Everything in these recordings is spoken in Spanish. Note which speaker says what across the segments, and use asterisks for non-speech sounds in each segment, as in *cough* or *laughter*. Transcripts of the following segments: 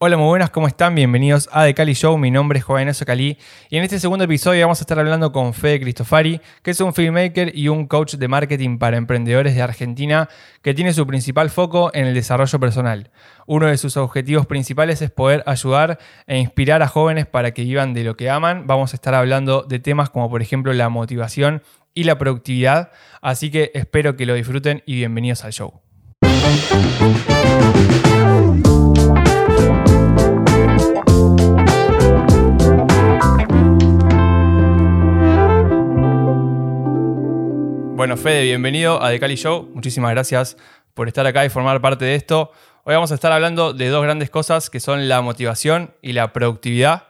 Speaker 1: Hola, muy buenas, ¿cómo están? Bienvenidos a The Cali Show. Mi nombre es Joven Cali y en este segundo episodio vamos a estar hablando con Fede Cristofari, que es un filmmaker y un coach de marketing para emprendedores de Argentina que tiene su principal foco en el desarrollo personal. Uno de sus objetivos principales es poder ayudar e inspirar a jóvenes para que vivan de lo que aman. Vamos a estar hablando de temas como por ejemplo la motivación y la productividad, así que espero que lo disfruten y bienvenidos al show. Bueno, Fede, bienvenido a The Cali Show. Muchísimas gracias por estar acá y formar parte de esto. Hoy vamos a estar hablando de dos grandes cosas que son la motivación y la productividad.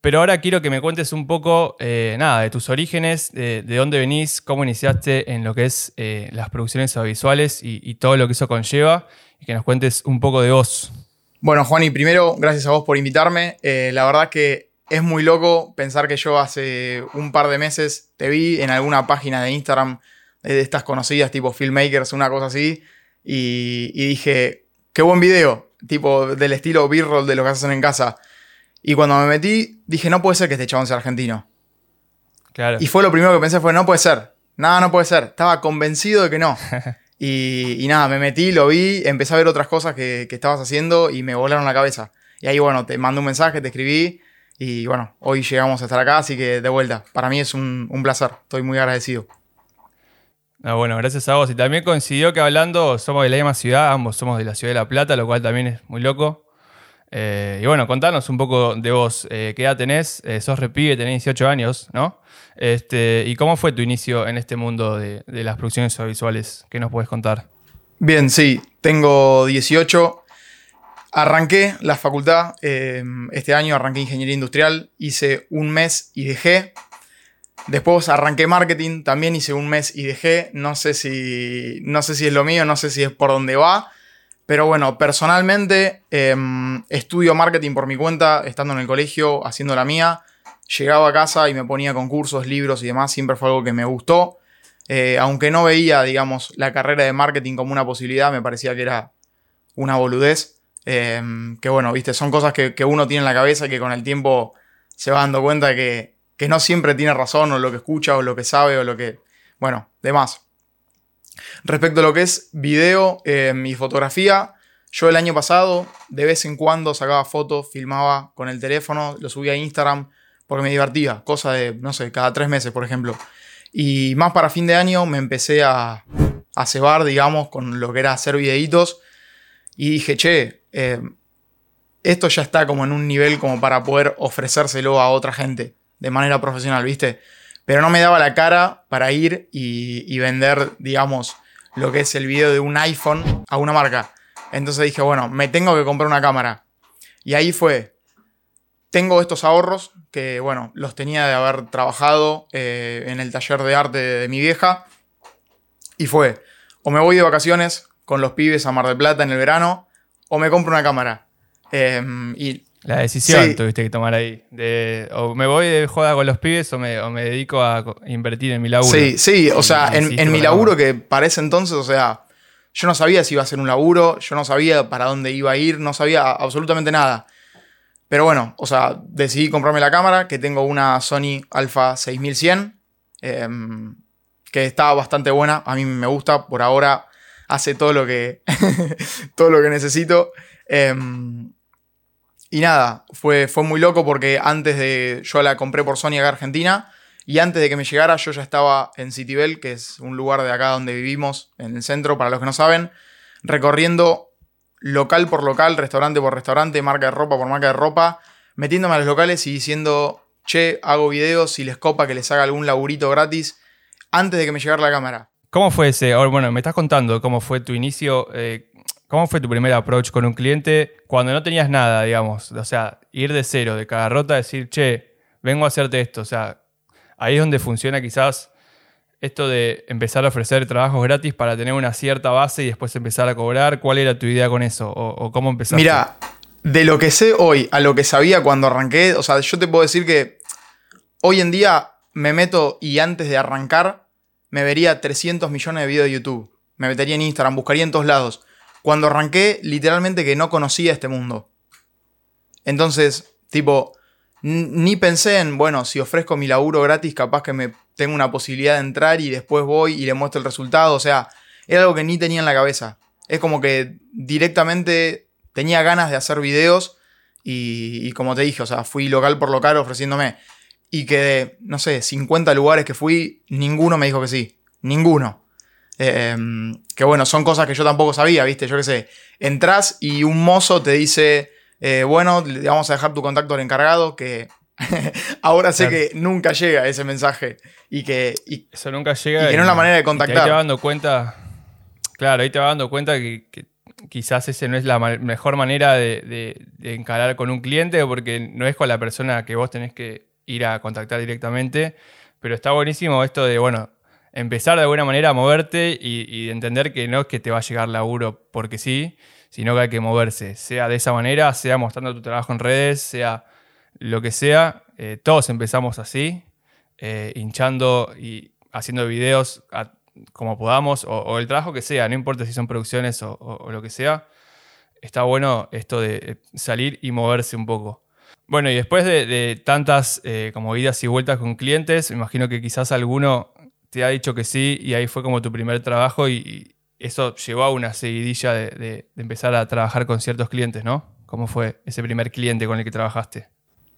Speaker 1: Pero ahora quiero que me cuentes un poco, eh, nada, de tus orígenes, de, dónde venís, cómo iniciaste en lo que es eh, las producciones audiovisuales y, todo lo que eso conlleva, y que nos cuentes un poco de vos.
Speaker 2: Bueno, Juan, y primero, gracias a vos por invitarme. Eh, la verdad que es muy loco pensar que yo hace un par de meses te vi en alguna página de Instagram de estas conocidas tipo filmmakers, una cosa así, y, dije, qué buen video, tipo del estilo B-roll de lo que hacen en casa. Y cuando me metí, dije, no puede ser que este chabón sea argentino. Claro. Y fue lo primero que pensé, fue, no puede ser. Nada, no puede ser. Estaba convencido de que no. *laughs* y, nada, me metí, lo vi, empecé a ver otras cosas que, estabas haciendo y me volaron la cabeza. Y ahí, bueno, te mandé un mensaje, te escribí y bueno, hoy llegamos a estar acá, así que de vuelta. Para mí es un, un placer, estoy muy agradecido.
Speaker 1: Ah, bueno, gracias a vos. Y también coincidió que hablando somos de la misma ciudad, ambos somos de la ciudad de La Plata, lo cual también es muy loco. Eh, y bueno, contanos un poco de vos. Eh, ¿Qué edad tenés? Eh, sos repibe, tenés 18 años, ¿no? Este, ¿Y cómo fue tu inicio en este mundo de, las producciones audiovisuales? ¿Qué nos puedes contar?
Speaker 2: Bien, sí, tengo 18. Arranqué la facultad este año, arranqué ingeniería industrial, hice un mes y dejé Después arranqué marketing, también hice un mes y dejé. No sé si, no sé si es lo mío, no sé si es por dónde va. Pero bueno, personalmente em, estudio marketing por mi cuenta, estando en el colegio, haciendo la mía. Llegaba a casa y me ponía concursos, libros y demás. Siempre fue algo que me gustó. Eh, aunque no veía, digamos, la carrera de marketing como una posibilidad, me parecía que era una boludez. Em, que bueno, viste, son cosas que, que uno tiene en la cabeza y que con el tiempo se va dando cuenta que que no siempre tiene razón o lo que escucha o lo que sabe o lo que... Bueno, demás. Respecto a lo que es video eh, y fotografía, yo el año pasado de vez en cuando sacaba fotos, filmaba con el teléfono, lo subía a Instagram porque me divertía, cosa de, no sé, cada tres meses, por ejemplo. Y más para fin de año me empecé a, a cebar, digamos, con lo que era hacer videitos. Y dije, che, eh, esto ya está como en un nivel como para poder ofrecérselo a otra gente de manera profesional, ¿viste? Pero no me daba la cara para ir y, vender, digamos, lo que es el video de un iPhone a una marca. Entonces dije, bueno, me tengo que comprar una cámara. Y ahí fue, tengo estos ahorros que, bueno, los tenía de haber trabajado eh, en el taller de arte de, mi vieja. Y fue, o me voy de vacaciones con los pibes a Mar del Plata en el verano, o me compro una cámara. Em, y
Speaker 1: la decisión tuviste que tomar ahí. De, o me voy de joda con los pibes o me, dedico a invertir en mi laburo.
Speaker 2: Sí, sí, o sea, en, mi laburo que para ese entonces, o sea, yo no sabía si iba a ser un laburo, yo no sabía para dónde iba a ir, no sabía absolutamente nada. Pero bueno, o sea, decidí comprarme la cámara, que tengo una Sony Alpha 6100, em, que está bastante buena, a mí me gusta, por ahora hace todo lo que, *laughs* todo lo que necesito. Em, y nada, fue, fue muy loco porque antes de. Yo la compré por Sony acá Argentina. Y antes de que me llegara, yo ya estaba en Citibel, que es un lugar de acá donde vivimos, en el centro, para los que no saben, recorriendo local por local, restaurante por restaurante, marca de ropa por marca de ropa, metiéndome a los locales y diciendo, che, hago videos, si les copa que les haga algún laburito gratis, antes de que me llegara la cámara.
Speaker 1: ¿Cómo fue ese? Bueno, me estás contando cómo fue tu inicio. Eh, ¿Cómo fue tu primer approach con un cliente cuando no tenías nada, digamos? O sea, ir de cero, de cada rota, decir, che, vengo a hacerte esto. O sea, ahí es donde funciona quizás esto de empezar a ofrecer trabajos gratis para tener una cierta base y después empezar a cobrar. ¿Cuál era tu idea con eso? ¿O, cómo empezaste?
Speaker 2: Mira, de lo que sé hoy a lo que sabía cuando arranqué, o sea, yo te puedo decir que hoy en día me meto y antes de arrancar me vería 300 millones de videos de YouTube. Me metería en Instagram, buscaría en todos lados cuando arranqué, literalmente que no conocía este mundo. Entonces, tipo, ni pensé en, bueno, si ofrezco mi laburo gratis, capaz que me tengo una posibilidad de entrar y después voy y le muestro el resultado. O sea, era algo que ni tenía en la cabeza. Es como que directamente tenía ganas de hacer videos y, como te dije, o sea, fui local por local ofreciéndome. Y que no sé, 50 lugares que fui, ninguno me dijo que sí. Ninguno. Em, que bueno, son cosas que yo tampoco sabía, ¿viste? Yo qué sé. Entras y un mozo te dice, eh, bueno, le vamos a dejar tu contacto al encargado, que *laughs* ahora sé que nunca llega ese mensaje. Y que.
Speaker 1: Eso nunca llega.
Speaker 2: Y que no es la manera de contactar.
Speaker 1: ahí te vas dando cuenta. Claro, ahí te vas dando cuenta que, quizás ese no es la mejor manera de, encarar con un cliente, porque no es con la persona que vos tenés que ir a contactar directamente. Pero está buenísimo esto de, bueno, empezar de alguna manera a moverte y, entender que no es que te va a llegar laburo porque sí, sino que hay que moverse, sea de esa manera, sea mostrando tu trabajo en redes, sea lo que sea. Eh, todos empezamos así, eh, hinchando y haciendo videos como podamos, o, el trabajo que sea, no importa si son producciones o, lo que sea. Está bueno esto de eh, salir y moverse un poco. Bueno, y después de, tantas como idas y vueltas con clientes, me imagino que quizás alguno te ha dicho que sí y ahí fue como tu primer trabajo y, eso llevó a una seguidilla de, empezar a trabajar con ciertos clientes, ¿no? ¿Cómo fue ese primer cliente con el que trabajaste?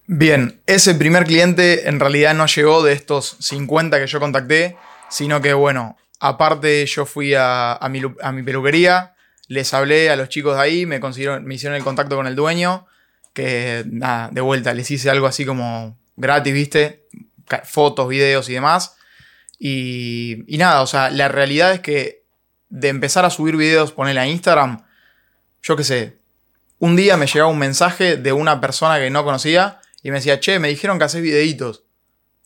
Speaker 2: Bien, ese primer cliente en realidad no llegó de estos 50 que yo contacté, sino que bueno, aparte yo fui a, mi, peluquería, les hablé a los chicos de ahí, me, me hicieron el contacto con el dueño, que nada, de vuelta, les hice algo así como gratis, viste, fotos, videos y demás. Y, nada, o sea, la realidad es que de empezar a subir videos, ponerle a Instagram, yo qué sé, un día me llegaba un mensaje de una persona que no conocía y me decía, che, me dijeron que haces videitos.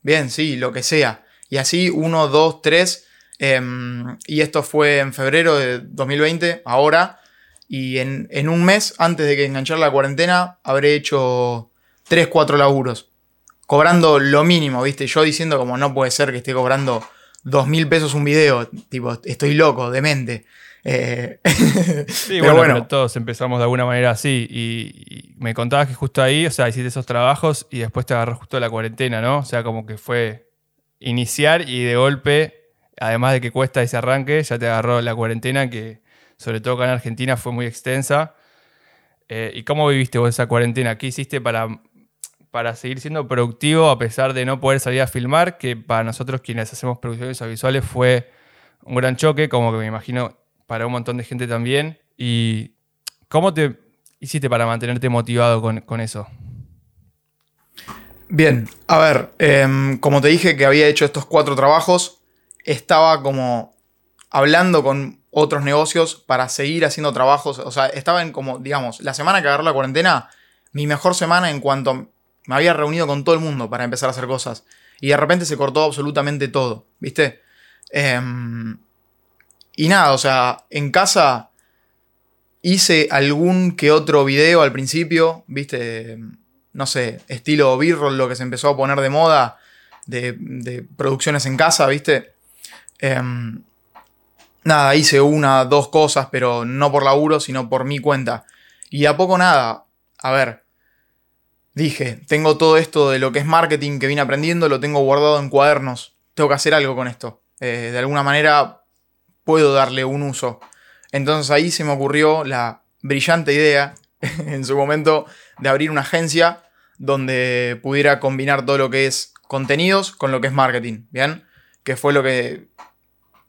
Speaker 2: Bien, sí, lo que sea. Y así, uno, dos, tres. Em, y esto fue en febrero de 2020, ahora. Y en, en, un mes, antes de que enganchara la cuarentena, habré hecho tres, cuatro laburos. Cobrando lo mínimo, ¿viste? Yo diciendo como no puede ser que esté cobrando dos mil pesos un video. Tipo, estoy loco, demente.
Speaker 1: Eh, *laughs* sí, pero bueno, todos empezamos de alguna manera así. Y, me contabas que justo ahí, o sea, hiciste esos trabajos y después te agarró justo la cuarentena, ¿no? O sea, como que fue iniciar y de golpe, además de que cuesta ese arranque, ya te agarró la cuarentena que, sobre todo acá en Argentina, fue muy extensa. Eh, ¿Y cómo viviste vos esa cuarentena? ¿Qué hiciste para para seguir siendo productivo a pesar de no poder salir a filmar, que para nosotros quienes hacemos producciones audiovisuales fue un gran choque, como que me imagino para un montón de gente también. ¿Y cómo te hiciste para mantenerte motivado con, eso?
Speaker 2: Bien, a ver, em, como te dije que había hecho estos cuatro trabajos, estaba como hablando con otros negocios para seguir haciendo trabajos, o sea, estaba en como, digamos, la semana que agarró la cuarentena, mi mejor semana en cuanto me había reunido con todo el mundo para empezar a hacer cosas. Y de repente se cortó absolutamente todo, ¿viste? Em, y nada, o sea, en casa hice algún que otro video al principio, ¿viste? No sé, estilo B-roll, lo que se empezó a poner de moda, de, producciones en casa, ¿viste? Em, nada, hice una, dos cosas, pero no por laburo, sino por mi cuenta. Y a poco nada, a ver, dije, tengo todo esto de lo que es marketing que vine aprendiendo, lo tengo guardado en cuadernos, tengo que hacer algo con esto. Eh, de alguna manera puedo darle un uso. Entonces ahí se me ocurrió la brillante idea, *laughs* en su momento, de abrir una agencia donde pudiera combinar todo lo que es contenidos con lo que es marketing, ¿bien? Que fue lo que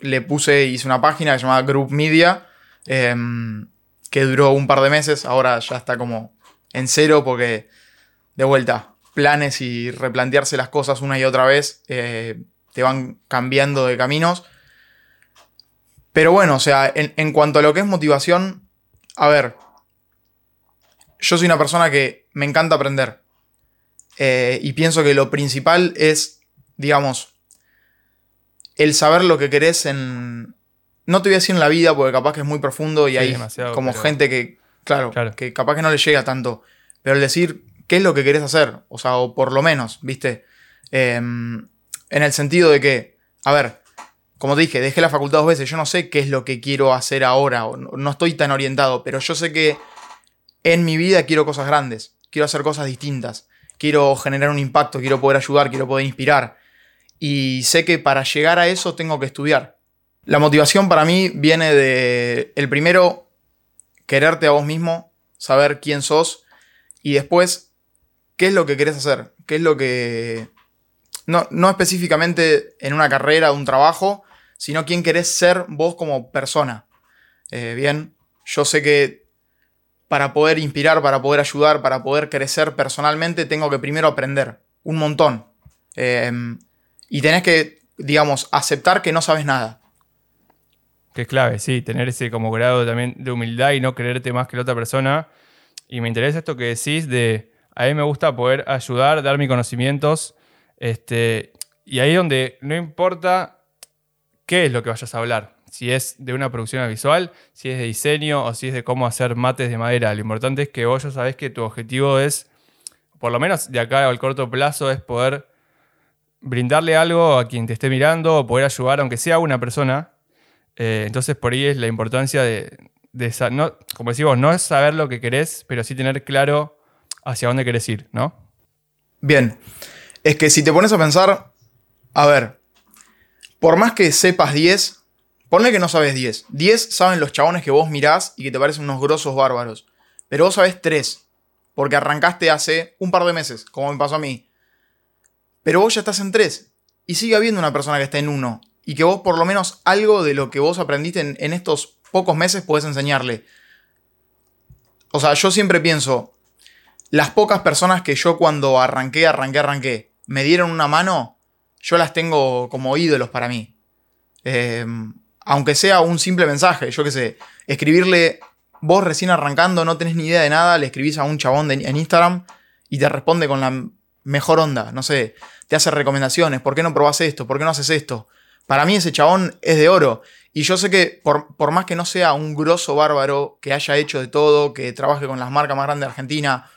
Speaker 2: le puse, hice una página que se llamaba Group Media, em, que duró un par de meses, ahora ya está como en cero porque de vuelta, planes y replantearse las cosas una y otra vez eh, te van cambiando de caminos. Pero bueno, o sea, en, cuanto a lo que es motivación, a ver, yo soy una persona que me encanta aprender. Eh, y pienso que lo principal es, digamos, el saber lo que querés en... No te voy a decir en la vida, porque capaz que es muy profundo y hay como gente que, claro, claro, que capaz que no le llega tanto. Pero el decir, qué es lo que querés hacer, o sea, o por lo menos, ¿viste? Em, en el sentido de que, a ver, como te dije, dejé la facultad dos veces, yo no sé qué es lo que quiero hacer ahora, no estoy tan orientado, pero yo sé que en mi vida quiero cosas grandes. quiero hacer cosas distintas, quiero generar un impacto, quiero poder ayudar, quiero poder inspirar. Y sé que para llegar a eso tengo que estudiar. La motivación para mí viene de, el primero, quererte a vos mismo, saber quién sos y después, qué es lo que querés hacer, qué es lo que... No, no específicamente en una carrera, un trabajo, sino quién querés ser vos como persona. Eh, bien, yo sé que para poder inspirar, para poder ayudar, para poder crecer personalmente, tengo que primero aprender un montón. Em, y tenés que, digamos, aceptar que no sabes nada.
Speaker 1: Que es clave, sí, tener ese como grado también de humildad y no creerte más que la otra persona. Y me interesa esto que decís de, a mí me gusta poder ayudar, dar mis conocimientos. Este, y ahí donde no importa qué es lo que vayas a hablar si es de una producción visual, si es de diseño o si es de cómo hacer mates de madera. Lo importante es que vos ya sabés que tu objetivo es, por lo menos de acá al corto plazo, es poder brindarle algo a quien te esté mirando o poder ayudar, aunque sea una persona. Eh, entonces por ahí es la importancia de, no, como decimos, no es saber lo que querés, pero sí tener claro hacia dónde querés ir, ¿no?
Speaker 2: Bien, es que si te pones a pensar, a ver, por más que sepas 10, Ponle que no sabes 10. 10 saben los chabones que vos mirás y que te parecen unos grosos bárbaros. Pero vos sabés 3. Porque arrancaste hace un par de meses, como me pasó a mí. Pero vos ya estás en 3. Y sigue habiendo una persona que está en 1. Y que vos por lo menos algo de lo que vos aprendiste en, estos pocos meses podés enseñarle. O sea, yo siempre pienso, las pocas personas que yo cuando arranqué, arranqué, arranqué, me dieron una mano, yo las tengo como ídolos para mí. Eh, aunque sea un simple mensaje, yo qué sé, escribirle, vos recién arrancando, no tenés ni idea de nada, le escribís a un chabón en Instagram y te responde con la mejor onda, no sé, te hace recomendaciones, ¿por qué no probás esto? ¿Por qué no haces esto? Para mí ese chabón es de oro. Y yo sé que por, por más que no sea un grosso bárbaro, que haya hecho de todo, que trabaje con las marcas más grandes de Argentina,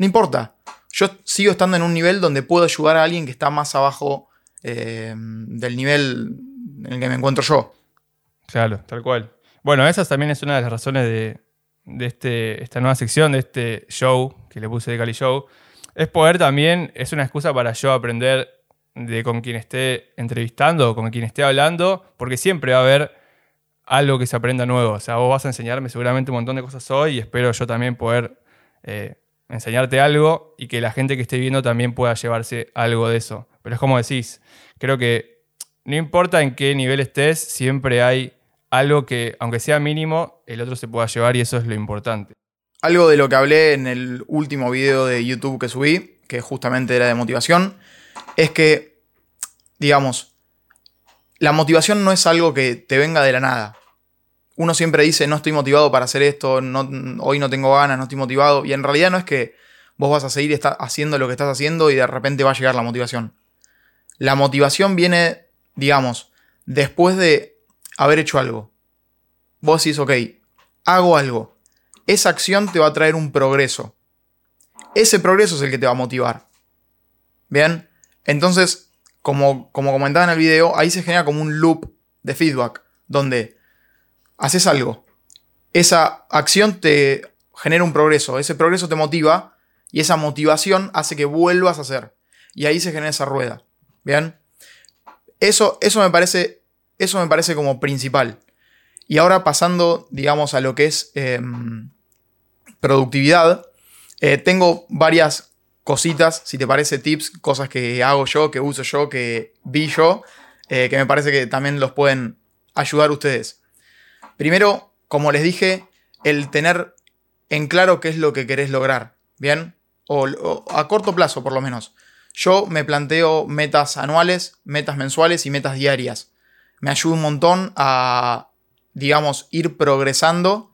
Speaker 2: no importa. Yo sigo estando en un nivel donde puedo ayudar a alguien que está más abajo eh, del nivel en el que me encuentro yo.
Speaker 1: Claro, tal cual. Bueno, esa también es una de las razones de, este, esta nueva sección, de este show que le puse de Cali Show. Es poder también, es una excusa para yo aprender de con quien esté entrevistando o con quien esté hablando, porque siempre va a haber algo que se aprenda nuevo. O sea, vos vas a enseñarme seguramente un montón de cosas hoy y espero yo también poder eh, enseñarte algo y que la gente que esté viendo también pueda llevarse algo de eso. Pero es como decís, creo que no importa en qué nivel estés, siempre hay algo que, aunque sea mínimo, el otro se pueda llevar y eso es lo importante.
Speaker 2: Algo de lo que hablé en el último video de YouTube que subí, que justamente era de motivación, es que, digamos, la motivación no es algo que te venga de la nada. Uno siempre dice, no estoy motivado para hacer esto, no, hoy no tengo ganas, no estoy motivado, y en realidad no es que vos vas a seguir haciendo lo que estás haciendo y de repente va a llegar la motivación. La motivación viene, digamos, después de haber hecho algo. Vos decís, ok, hago algo. Esa acción te va a traer un progreso. Ese progreso es el que te va a motivar. ¿Bien? Entonces, como, como comentaba en el video, ahí se genera como un loop de feedback, donde haces algo. Esa acción te genera un progreso, ese progreso te motiva y esa motivación hace que vuelvas a hacer. Y ahí se genera esa rueda. ¿Bien? Eso, eso me parece eso me parece como principal. Y ahora pasando, digamos, a lo que es em, productividad, eh, tengo varias cositas, si te parece, tips, cosas que hago yo, que uso yo, que vi yo, eh, que me parece que también los pueden ayudar ustedes. Primero, como les dije, el tener en claro qué es lo que querés lograr, ¿bien? o a corto plazo, por lo menos. Yo me planteo metas anuales, metas mensuales y metas diarias me ayuda un montón a, digamos, ir progresando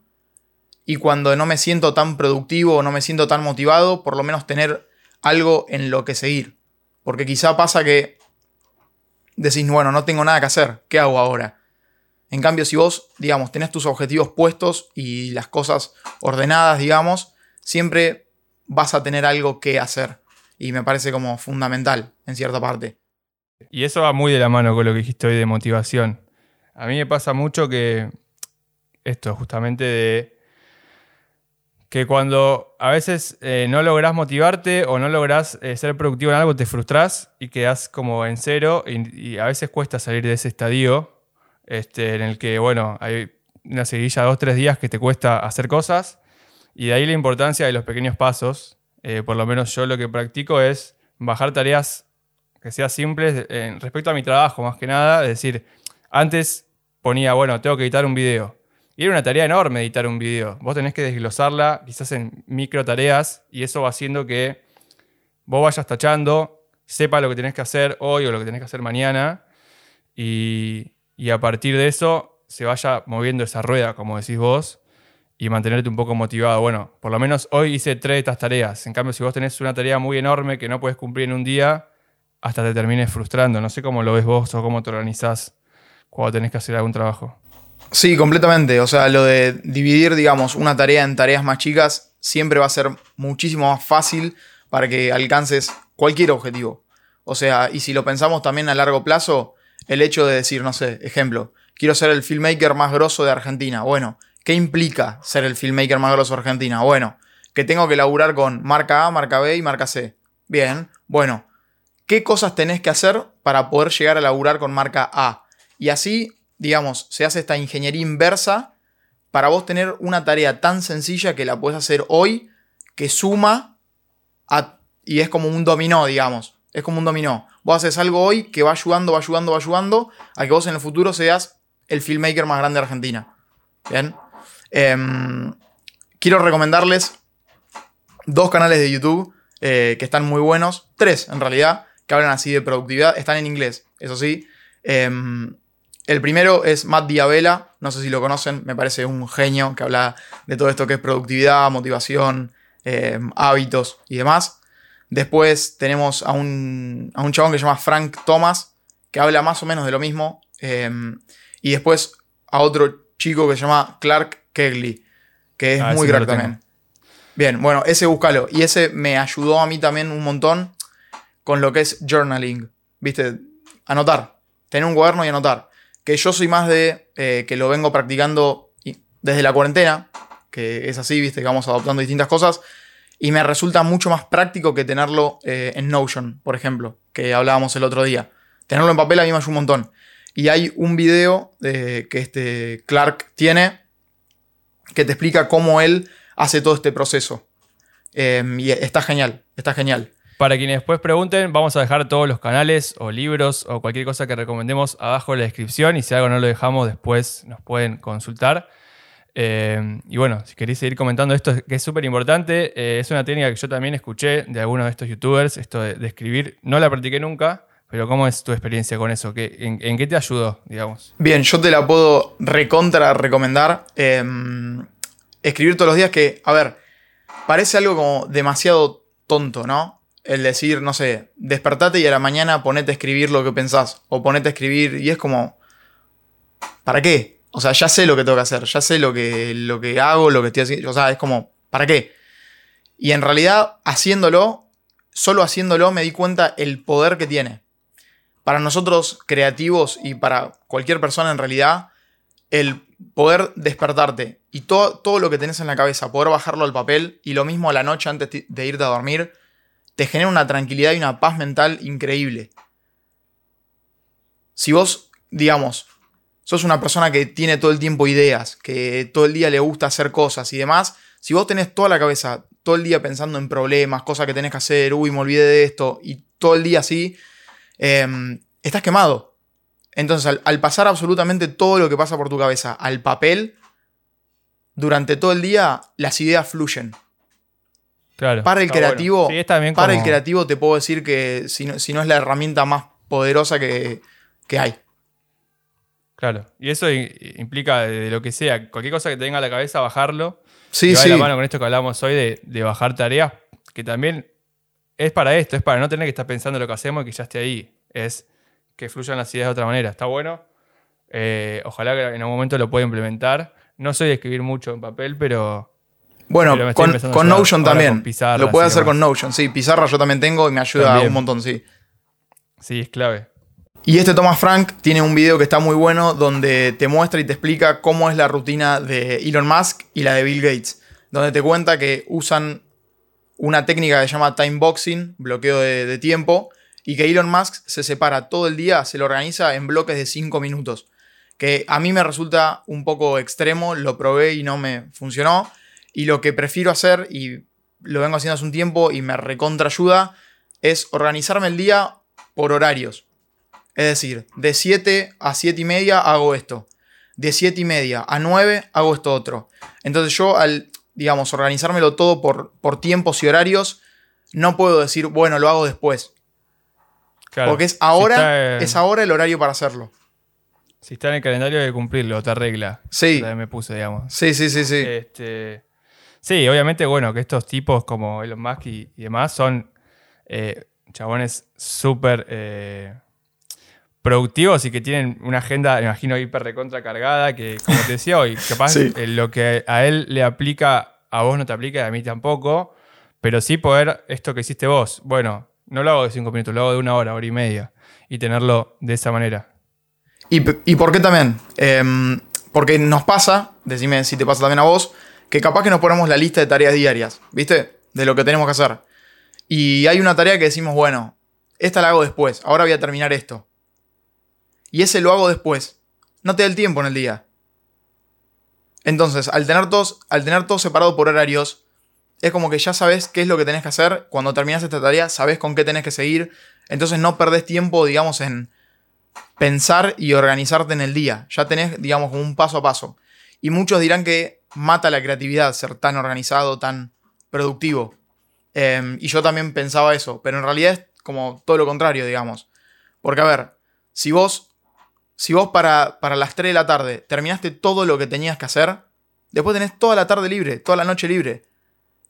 Speaker 2: y cuando no me siento tan productivo o no me siento tan motivado, por lo menos tener algo en lo que seguir. Porque quizá pasa que decís, bueno, no tengo nada que hacer, ¿qué hago ahora? En cambio, si vos, digamos, tenés tus objetivos puestos y las cosas ordenadas, digamos, siempre vas a tener algo que hacer. Y me parece como fundamental en cierta parte.
Speaker 1: Y eso va muy de la mano con lo que dijiste hoy de motivación. A mí me pasa mucho que esto, justamente de que cuando a veces eh, no lográs motivarte o no lográs eh, ser productivo en algo, te frustras y quedás como en cero y a veces cuesta salir de ese estadio este, en el que, bueno, hay una seguidilla de dos, tres días que te cuesta hacer cosas y de ahí la importancia de los pequeños pasos. Eh, por lo menos yo lo que practico es bajar tareas que sean simples eh, respecto a mi trabajo, más que nada. Es decir, antes ponía, bueno, tengo que editar un video. Y era una tarea enorme editar un video. Vos tenés que desglosarla quizás en micro tareas y eso va haciendo que vos vayas tachando, sepa lo que tenés que hacer hoy o lo que tenés que hacer mañana y, y a partir de eso se vaya moviendo esa rueda, como decís vos, y mantenerte un poco motivado. Bueno, por lo menos hoy hice tres de estas tareas. En cambio, si vos tenés una tarea muy enorme que no puedes cumplir en un día, hasta te termines frustrando. No sé cómo lo ves vos o cómo te organizás cuando tenés que hacer algún trabajo.
Speaker 2: Sí, completamente. O sea, lo de dividir, digamos, una tarea en tareas más chicas siempre va a ser muchísimo más fácil para que alcances cualquier objetivo. O sea, y si lo pensamos también a largo plazo, el hecho de decir, no sé, ejemplo, quiero ser el filmmaker más grosso de Argentina. Bueno, ¿qué implica ser el filmmaker más grosso de Argentina? Bueno, que tengo que laburar con marca A, marca B y marca C. Bien, bueno, ¿qué cosas tenés que hacer para poder llegar a laburar con marca A? Y así, digamos, se hace esta ingeniería inversa para vos tener una tarea tan sencilla que la puedes hacer hoy, que suma a, y es como un dominó, digamos. Es como un dominó. Vos haces algo hoy que va ayudando, va ayudando, va ayudando a que vos en el futuro seas el filmmaker más grande de Argentina. Bien. Em, quiero recomendarles dos canales de YouTube eh, que están muy buenos. Tres, en realidad, que hablan así de productividad. Están en inglés, eso sí. Em, el primero es Matt Diabela, no sé si lo conocen, me parece un genio que habla de todo esto que es productividad, motivación, em, hábitos y demás. Después tenemos a un, a un chabón que se llama Frank Thomas, que habla más o menos de lo mismo. y después a otro chico que se llama Clark Kegley, que es
Speaker 1: Ah,
Speaker 2: muy crack también. Bien, bueno, ese búscalo. Y ese me ayudó a mí también un montón con lo que es journaling. ¿Viste? Anotar. Tener un cuaderno y anotar. Que yo soy más de eh, que lo vengo practicando desde la cuarentena, que es así, ¿viste? Que vamos adoptando distintas cosas. Y me resulta mucho más práctico que tenerlo eh, en Notion, por ejemplo, que hablábamos el otro día. Tenerlo en papel a mí me ayuda un montón. Y hay un video eh, que este Clark tiene que te explica cómo él hace todo este proceso. Eh, y está genial, está genial.
Speaker 1: Para quienes después pregunten, vamos a dejar todos los canales o libros o cualquier cosa que recomendemos abajo en la descripción y si algo no lo dejamos después nos pueden consultar. Eh, y bueno, si queréis seguir comentando esto, que es súper importante, eh, es una técnica que yo también escuché de algunos de estos youtubers, esto de, escribir. No la practiqué nunca, pero ¿cómo es tu experiencia con eso? ¿Qué, en, qué te ayudó, digamos?
Speaker 2: Bien, yo te la puedo recontra recomendar. Eh, escribir todos los días que, a ver, parece algo como demasiado tonto, ¿no? El decir, no sé, despertate y a la mañana ponete a escribir lo que pensás. O ponete a escribir y es como, ¿para qué? O sea, ya sé lo que tengo que hacer, ya sé lo que, lo que hago, lo que estoy haciendo. O sea, es como, ¿para qué? Y en realidad, haciéndolo, solo haciéndolo me di cuenta el poder que tiene. Para nosotros creativos y para cualquier persona en realidad, el poder despertarte y todo, todo lo que tenés en la cabeza, poder bajarlo al papel y lo mismo a la noche antes de irte a dormir, te genera una tranquilidad y una paz mental increíble. Si vos, digamos, sos una persona que tiene todo el tiempo ideas, que todo el día le gusta hacer cosas y demás, si vos tenés toda la cabeza, todo el día pensando en problemas, cosas que tenés que hacer, uy, me olvidé de esto, y todo el día así, eh, estás quemado. Entonces, al, al pasar absolutamente todo lo que pasa por tu cabeza al papel, durante todo el día las ideas fluyen.
Speaker 1: Claro.
Speaker 2: Para el
Speaker 1: bueno.
Speaker 2: creativo,
Speaker 1: Sí,
Speaker 2: para el creativo te puedo decir que si no, si no es la herramienta más poderosa que, que hay.
Speaker 1: Claro. Y eso implica de, de lo que sea, cualquier cosa que te venga a la cabeza, bajarlo.
Speaker 2: Sí,
Speaker 1: y va de
Speaker 2: sí.
Speaker 1: la mano con esto que hablamos hoy de, de bajar tareas, que también es para esto, es para no tener que estar pensando lo que hacemos y que ya esté ahí. Es que fluyan las ideas de otra manera. Está bueno. Eh, ojalá que en algún momento lo pueda implementar. No soy de escribir mucho en papel, pero
Speaker 2: Bueno,
Speaker 1: Pero
Speaker 2: con, con Notion también.
Speaker 1: con pizarras
Speaker 2: Lo puedes hacer con Notion, sí. Pizarra yo también tengo y me ayuda
Speaker 1: También.
Speaker 2: un montón, sí.
Speaker 1: sí, es clave.
Speaker 2: Y este Thomas Frank tiene un video que está muy bueno donde te muestra y te explica cómo es la rutina de Elon Musk y la de Bill Gates. donde te cuenta que usan una técnica que se llama time boxing, bloqueo de, tiempo, y que Elon Musk se separa todo el día, se lo organiza en bloques de 5 minutos. Que a mí me resulta un poco extremo, lo probé y no me funcionó. Y lo que prefiero hacer, y lo vengo haciendo hace un tiempo y me recontra ayuda, es organizarme el día por horarios. Es decir, de 7 a 7 y media hago esto. De 7 y media a 9 hago esto otro. Entonces yo al, digamos, organizármelo todo por, por tiempos y horarios, no puedo decir, bueno, lo hago después.
Speaker 1: Claro.
Speaker 2: Porque es ahora,
Speaker 1: Si
Speaker 2: es ahora el horario para hacerlo.
Speaker 1: Si está en el calendario hay que cumplirlo, te arregla.
Speaker 2: Sí.
Speaker 1: La que me puse, digamos.
Speaker 2: Sí, sí, sí, sí.
Speaker 1: Este, sí, obviamente, bueno, que estos tipos como Elon Musk y, y demás son eh, chabones súper eh, productivos y que tienen una agenda, imagino, hiper recontra cargada, que como te decía hoy, capaz
Speaker 2: Sí.
Speaker 1: eh, lo que a él le aplica, a vos no te aplica y a mí tampoco, pero sí poder esto que hiciste vos, bueno, no lo hago de cinco minutos, lo hago de una hora, hora y media, y tenerlo de esa manera.
Speaker 2: ¿Y, y por qué también? Em, porque nos pasa, decime si te pasa también a vos, que capaz que nos ponemos la lista de tareas diarias, ¿viste? De lo que tenemos que hacer. Y hay una tarea que decimos, bueno, esta la hago después, ahora voy a terminar esto. Y ese lo hago después. No te da el tiempo en el día. Entonces, al tener todos, al tener todo separado por horarios, es como que ya sabes qué es lo que tenés que hacer. Cuando terminas esta tarea, sabes con qué tenés que seguir. Entonces no perdés tiempo, digamos, en pensar y organizarte en el día. Ya tenés, digamos, como un paso a paso. Y muchos dirán que mata la creatividad ser tan organizado, tan productivo. Eh, y yo también pensaba eso, pero en realidad es como todo lo contrario, digamos. Porque, a ver, si vos, si vos para, para las 3 de la tarde terminaste todo lo que tenías que hacer, después tenés toda la tarde libre, toda la noche libre.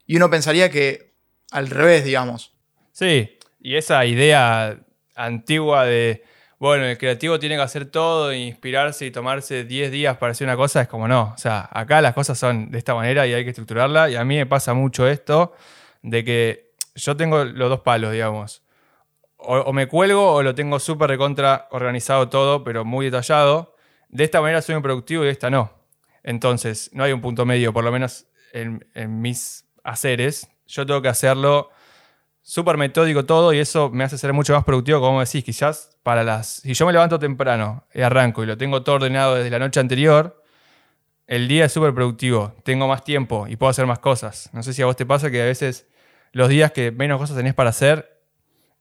Speaker 2: Y uno pensaría que al revés, digamos.
Speaker 1: Sí, y esa idea antigua de, bueno, el creativo tiene que hacer todo, inspirarse y tomarse 10 días para hacer una cosa, es como no. O sea, acá las cosas son de esta manera y hay que estructurarla. Y a mí me pasa mucho esto de que yo tengo los dos palos, digamos. O, me cuelgo o lo tengo súper recontra organizado todo, pero muy detallado. De esta manera soy muy productivo y de esta no. Entonces, no hay un punto medio, por lo menos en, en mis haceres. Yo tengo que hacerlo súper metódico todo y eso me hace ser mucho más productivo, como decís, quizás para las... Si yo me levanto temprano y arranco y lo tengo todo ordenado desde la noche anterior, el día es súper productivo, tengo más tiempo y puedo hacer más cosas. No sé si a vos te pasa que a veces los días que menos cosas tenés para hacer,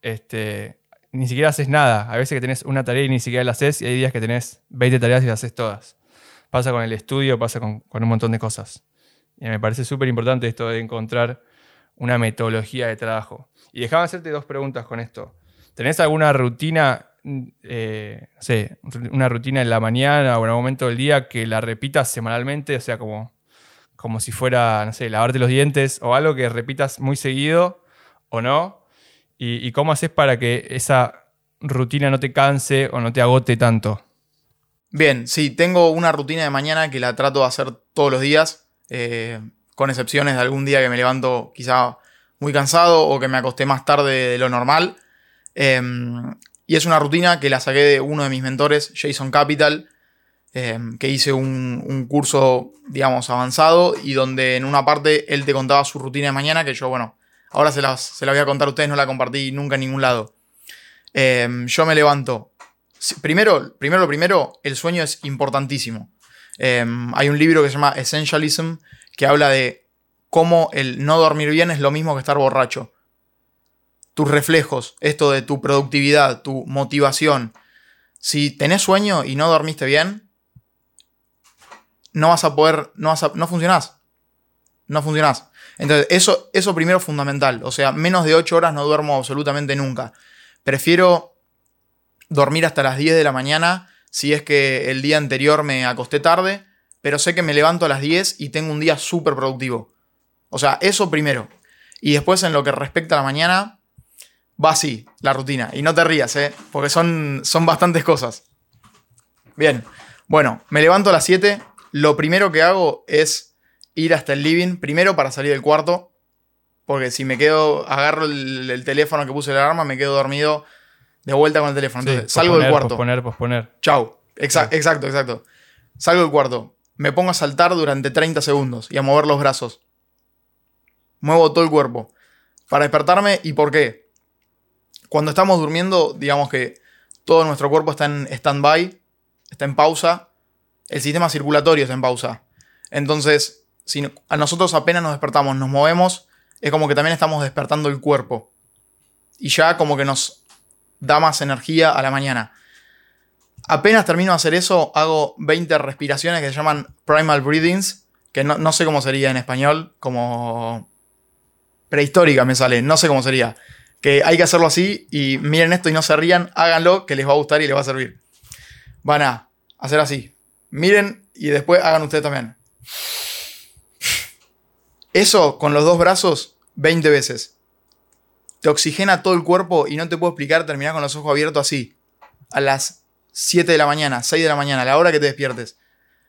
Speaker 1: este, ni siquiera haces nada. A veces que tenés una tarea y ni siquiera la haces y hay días que tenés 20 tareas y las haces todas. Pasa con el estudio, pasa con, un montón de cosas. Y me parece súper importante esto de encontrar una metodología de trabajo. Y déjame hacerte dos preguntas con esto. ¿Tenés alguna rutina, eh, no sé, una rutina en la mañana o en algún momento del día que la repitas semanalmente? O sea, como, como si fuera, no sé, lavarte los dientes o algo que repitas muy seguido o no. ¿Y, cómo haces para que esa rutina no te canse o no te agote tanto?
Speaker 2: Bien, sí, tengo una rutina de mañana que la trato de hacer todos los días, eh, con excepciones de algún día que me levanto quizá muy cansado o que me acosté más tarde de lo normal. Eh, y es una rutina que la saqué de uno de mis mentores, Jason Capital, eh, que hice un, un curso, digamos, avanzado y donde en una parte él te contaba su rutina de mañana, que yo, bueno, ahora se las, se la voy a contar a ustedes, no la compartí nunca en ningún lado. Eh, yo me levanto Primero, primero lo primero, el sueño es importantísimo. Eh, hay un libro que se llama Essentialism que habla de cómo el no dormir bien es lo mismo que estar borracho. Tus reflejos, esto de tu productividad, tu motivación. Si tenés sueño y no dormiste bien, no vas a poder, no, vas no funcionás. No funcionás. Entonces, eso, eso primero es fundamental. O sea, menos de 8 horas no duermo absolutamente nunca. Prefiero dormir hasta las 10 de la mañana si es que el día anterior me acosté tarde, pero sé que me levanto a las 10 y tengo un día súper productivo. O sea, eso primero. Y después en lo que respecta a la mañana, va así, la rutina. Y no te rías, ¿eh? Porque son, son bastantes cosas. Bien, bueno, me levanto a las 7. Lo primero que hago es ir hasta el living, primero para salir del cuarto, porque si me quedo, agarro el, el teléfono que puse la alarma, me quedo dormido de vuelta con el teléfono. Entonces, salgo del cuarto.
Speaker 1: Posponer, posponer.
Speaker 2: Chau.
Speaker 1: Sí.
Speaker 2: Exacto, exacto. Salgo del cuarto. Me pongo a saltar durante 30 segundos y a mover los brazos. muevo todo el cuerpo. Para despertarme, ¿y por qué? Cuando estamos durmiendo, digamos que todo nuestro cuerpo está en stand-by, está en pausa, el sistema circulatorio está en pausa. Entonces, si a nosotros apenas nos despertamos, nos movemos, es como que también estamos despertando el cuerpo. Y ya como que nos da más energía a la mañana. Apenas termino de hacer eso, hago 20 respiraciones que se llaman primal breathings, que no, no sé cómo sería en español, como prehistórica me sale, no sé cómo sería. Que hay que hacerlo así y miren esto y no se rían, háganlo, que les va a gustar y les va a servir. Van a hacer así. Miren y después hagan ustedes también. Eso con los dos brazos 20 veces. Te oxigena todo el cuerpo y no te puedo explicar terminar con los ojos abiertos así. A las 7 de la mañana, 6 de la mañana, a la hora que te despiertes.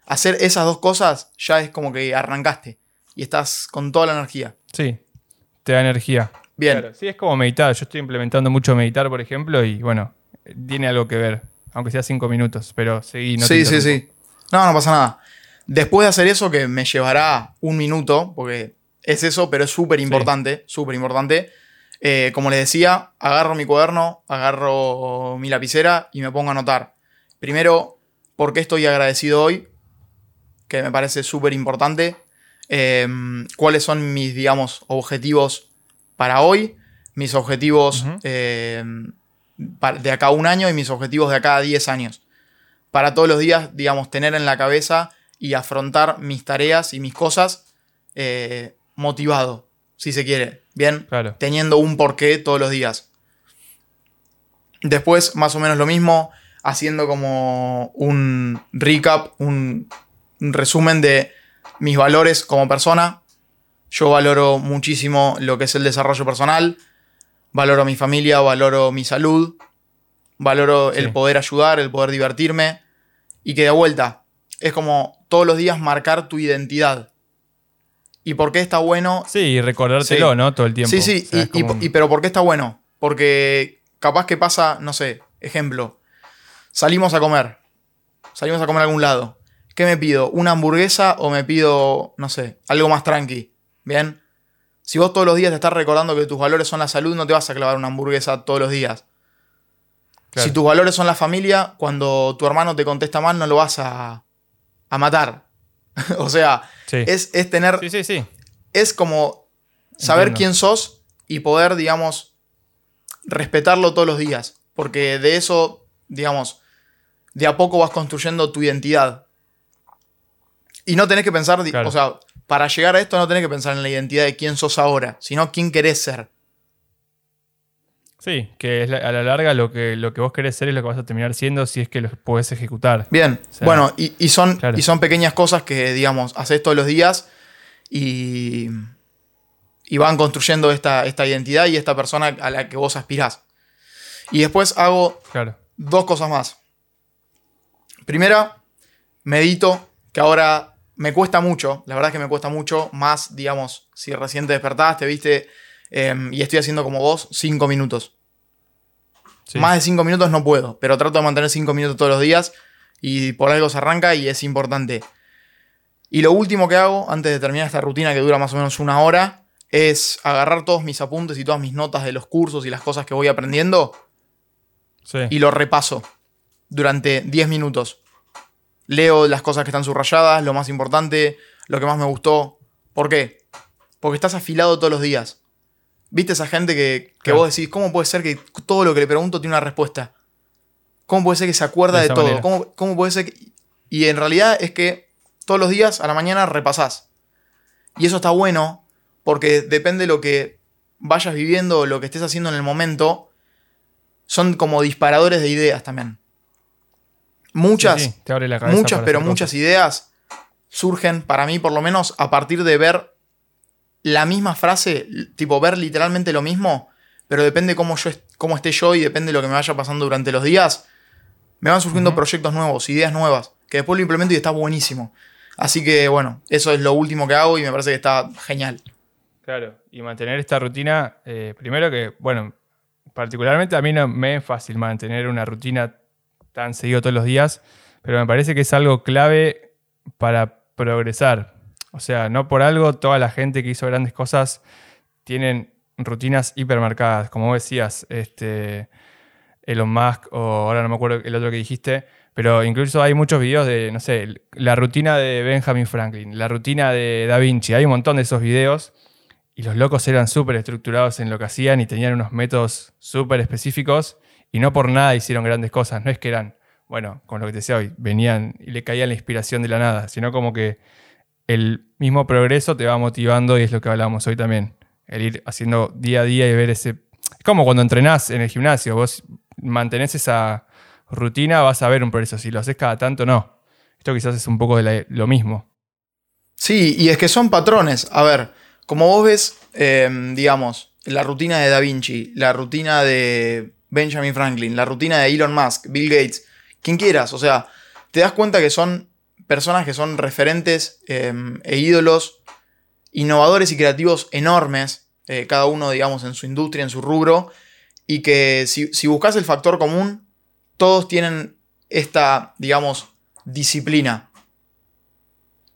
Speaker 2: Hacer esas dos cosas ya es como que arrancaste y estás con toda la energía.
Speaker 1: Sí, te da energía.
Speaker 2: Bien.
Speaker 1: Claro, sí, es como meditar. Yo estoy implementando mucho meditar, por ejemplo, y bueno, tiene algo que ver. Aunque sea cinco minutos, pero seguí. No
Speaker 2: sí, sí, sí. No, no pasa nada. Después de hacer eso, que me llevará un minuto, porque es eso, pero es súper importante, súper importante. eh, como les decía, agarro mi cuaderno, agarro mi lapicera y me pongo a anotar. Primero, por qué estoy agradecido hoy, que me parece súper importante. Eh, cuáles son mis, digamos, objetivos para hoy, mis objetivos eh, pa- de acá a un año y mis objetivos de acá a 10 años. Para todos los días, digamos, tener en la cabeza y afrontar mis tareas y mis cosas eh, motivado, si se quiere. Bien,
Speaker 1: Claro.
Speaker 2: teniendo un porqué todos los días. Después, más o menos lo mismo, haciendo como un recap, un, un resumen de mis valores como persona. Yo valoro muchísimo lo que es el desarrollo personal, valoro mi familia, valoro mi salud, valoro
Speaker 1: Sí.
Speaker 2: el poder ayudar, el poder divertirme y que de vuelta es como todos los días marcar tu identidad. ¿Y por qué está bueno
Speaker 1: Sí, y recordártelo,
Speaker 2: Sí.
Speaker 1: ¿no? Todo el tiempo.
Speaker 2: Sí, sí,
Speaker 1: O sea,
Speaker 2: y,
Speaker 1: como
Speaker 2: pero ¿por qué está bueno? Porque capaz que pasa, no sé, ejemplo, salimos a comer, salimos a comer a algún lado. ¿Qué me pido? ¿Una hamburguesa o me pido, no sé, algo más tranqui? ¿Bien? Si vos todos los días te estás recordando que tus valores son la salud, no te vas a clavar una hamburguesa todos los días.
Speaker 1: Claro.
Speaker 2: Si tus valores son la familia, cuando tu hermano te contesta mal, no lo vas a, a matar. *laughs* o sea,
Speaker 1: Sí.
Speaker 2: es, es tener
Speaker 1: sí, sí, sí.
Speaker 2: es como saber
Speaker 1: Entiendo.
Speaker 2: quién sos y poder, digamos, respetarlo todos los días. Porque de eso, digamos, de a poco vas construyendo tu identidad. Y no tenés que pensar,
Speaker 1: Claro.
Speaker 2: o sea, para llegar a esto no tenés que pensar en la identidad de quién sos ahora, sino quién querés ser.
Speaker 1: Sí, que es la- a la larga lo que, lo que vos querés ser es lo que vas a terminar siendo si es que lo podés ejecutar.
Speaker 2: Bien,
Speaker 1: O sea,
Speaker 2: bueno, y, y son,
Speaker 1: claro.
Speaker 2: y son pequeñas cosas que, digamos, haces todos los días y, y van construyendo esta, esta identidad y esta persona a la que vos aspirás. Y después hago
Speaker 1: Claro.
Speaker 2: dos cosas más. Primera, medito, que ahora me cuesta mucho, la verdad es que me cuesta mucho, más, digamos, si recién te despertaste, viste, Em, y estoy haciendo como vos, cinco minutos.
Speaker 1: Sí.
Speaker 2: Más de cinco minutos no puedo, pero trato de mantener cinco minutos todos los días y por algo se arranca y es importante. Y lo último que hago, antes de terminar esta rutina que dura más o menos una hora, es agarrar todos mis apuntes y todas mis notas de los cursos y las cosas que voy aprendiendo
Speaker 1: Sí.
Speaker 2: y lo repaso durante 10 minutos. Leo las cosas que están subrayadas, lo más importante, lo que más me gustó. ¿Por qué? Porque estás afilado todos los días. ¿Viste esa gente que, que
Speaker 1: Claro.
Speaker 2: vos decís, ¿cómo puede ser que todo lo que le pregunto tiene una respuesta? ¿Cómo puede ser que se acuerda
Speaker 1: De
Speaker 2: todo? ¿Cómo, cómo puede ser que... Y en realidad es que todos los días a la mañana repasás. Y eso está bueno porque depende de lo que vayas viviendo, lo que estés haciendo en el momento, son como disparadores de ideas también. Muchas,
Speaker 1: Sí, sí, te abre la
Speaker 2: muchas, pero muchas ideas surgen, para mí por lo menos, a partir de ver la misma frase, tipo ver literalmente lo mismo, pero depende cómo, yo, cómo esté yo y depende de lo que me vaya pasando durante los días, me van surgiendo proyectos nuevos, ideas nuevas, que después lo implemento y está buenísimo. Así que bueno, eso es lo último que hago y me parece que está genial.
Speaker 1: Claro, y mantener esta rutina, eh, primero que, bueno, particularmente a mí no me es fácil mantener una rutina tan seguido todos los días, pero me parece que es algo clave para progresar. O sea, no por algo toda la gente que hizo grandes cosas tienen rutinas hipermarcadas, como decías, este, Elon Musk o ahora no me acuerdo el otro que dijiste, pero incluso hay muchos videos de, no sé, la rutina de Benjamin Franklin, la rutina de Da Vinci, hay un montón de esos videos y los locos eran súper estructurados en lo que hacían y tenían unos métodos súper específicos y no por nada hicieron grandes cosas, no es que eran, bueno, con lo que te decía hoy, venían y le caía la inspiración de la nada, sino como que el mismo progreso te va motivando y es lo que hablábamos hoy también. El ir haciendo día a día y ver ese... Es como cuando entrenás en el gimnasio, vos mantenés esa rutina, vas a ver un progreso. Si lo haces cada tanto, no. Esto quizás es un poco de lo mismo.
Speaker 2: Sí, y es que son patrones. A ver, como vos ves, em, digamos, la rutina de Da Vinci, la rutina de Benjamin Franklin, la rutina de Elon Musk, Bill Gates, quien quieras, o sea, te das cuenta que son personas que son referentes em, e ídolos, innovadores y creativos enormes, eh, cada uno, digamos, en su industria, en su rubro, y que si, si buscas el factor común, todos tienen esta, digamos, disciplina.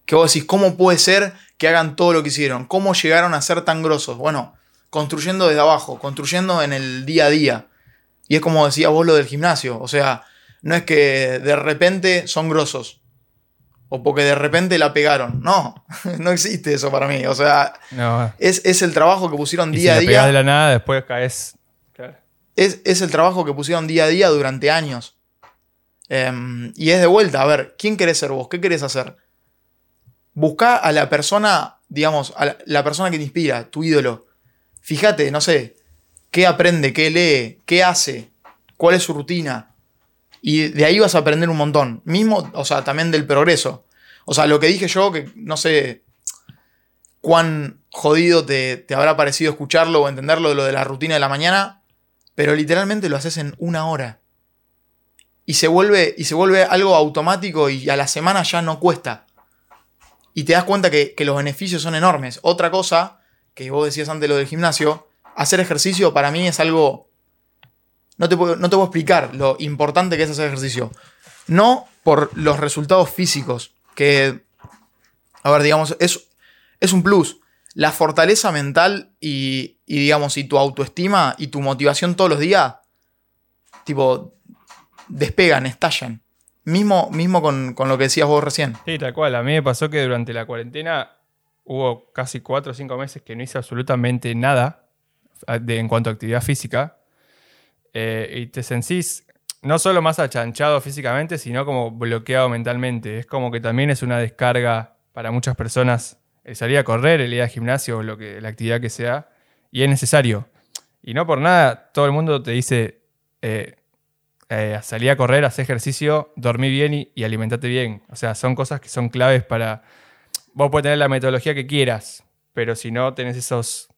Speaker 2: Que vos decís, ¿cómo puede ser que hagan todo lo que hicieron? ¿Cómo llegaron a ser tan grosos? Bueno, construyendo desde abajo, construyendo en el día a día. Y es como decías vos lo del gimnasio, o sea, no es que de repente son grosos o porque de repente la pegaron. No, *laughs* no existe eso para mí. O sea, es, el trabajo que pusieron día a día.
Speaker 1: de la nada, después caes.
Speaker 2: Es, es, el trabajo que pusieron día a día durante años. Em, y es de vuelta, a ver, ¿quién querés ser vos? ¿Qué querés hacer? Busca a la persona, digamos, a la, persona que te inspira, tu ídolo. Fíjate, no sé, qué aprende, qué lee, qué hace, cuál es su rutina. Y de ahí vas a aprender un montón. Mismo, o sea, también del progreso. O sea, lo que dije yo, que no sé cuán jodido te, te habrá parecido escucharlo o entenderlo de lo de la rutina de la mañana, pero literalmente lo haces en una hora. Y se vuelve, y se vuelve algo automático y a la semana ya no cuesta. Y te das cuenta que, que los beneficios son enormes. Otra cosa, que vos decías antes lo del gimnasio, hacer ejercicio para mí es algo no te, puedo, explicar lo importante que es hacer ejercicio. No por los resultados físicos, que, a ver, digamos, es, es un plus. La fortaleza mental y, digamos, y tu autoestima y tu motivación todos los días, tipo, despegan, estallan. Mismo, mismo con, con, lo que decías vos recién.
Speaker 1: Sí, tal cual. A mí me pasó que durante la cuarentena hubo casi cuatro o cinco meses que no hice absolutamente nada de, en cuanto a actividad física. Eh, y te sentís no solo más achanchado físicamente, sino como bloqueado mentalmente. Es como que también es una descarga para muchas personas el salir a correr, el ir al gimnasio o lo que, la actividad que sea, y es necesario. Y no por nada, todo el mundo te dice, eh, eh, salir a correr, hacer ejercicio, dormir bien y, y alimentate bien. O sea, son cosas que son claves para... Vos puedes tener la metodología que quieras, pero si no tenés esos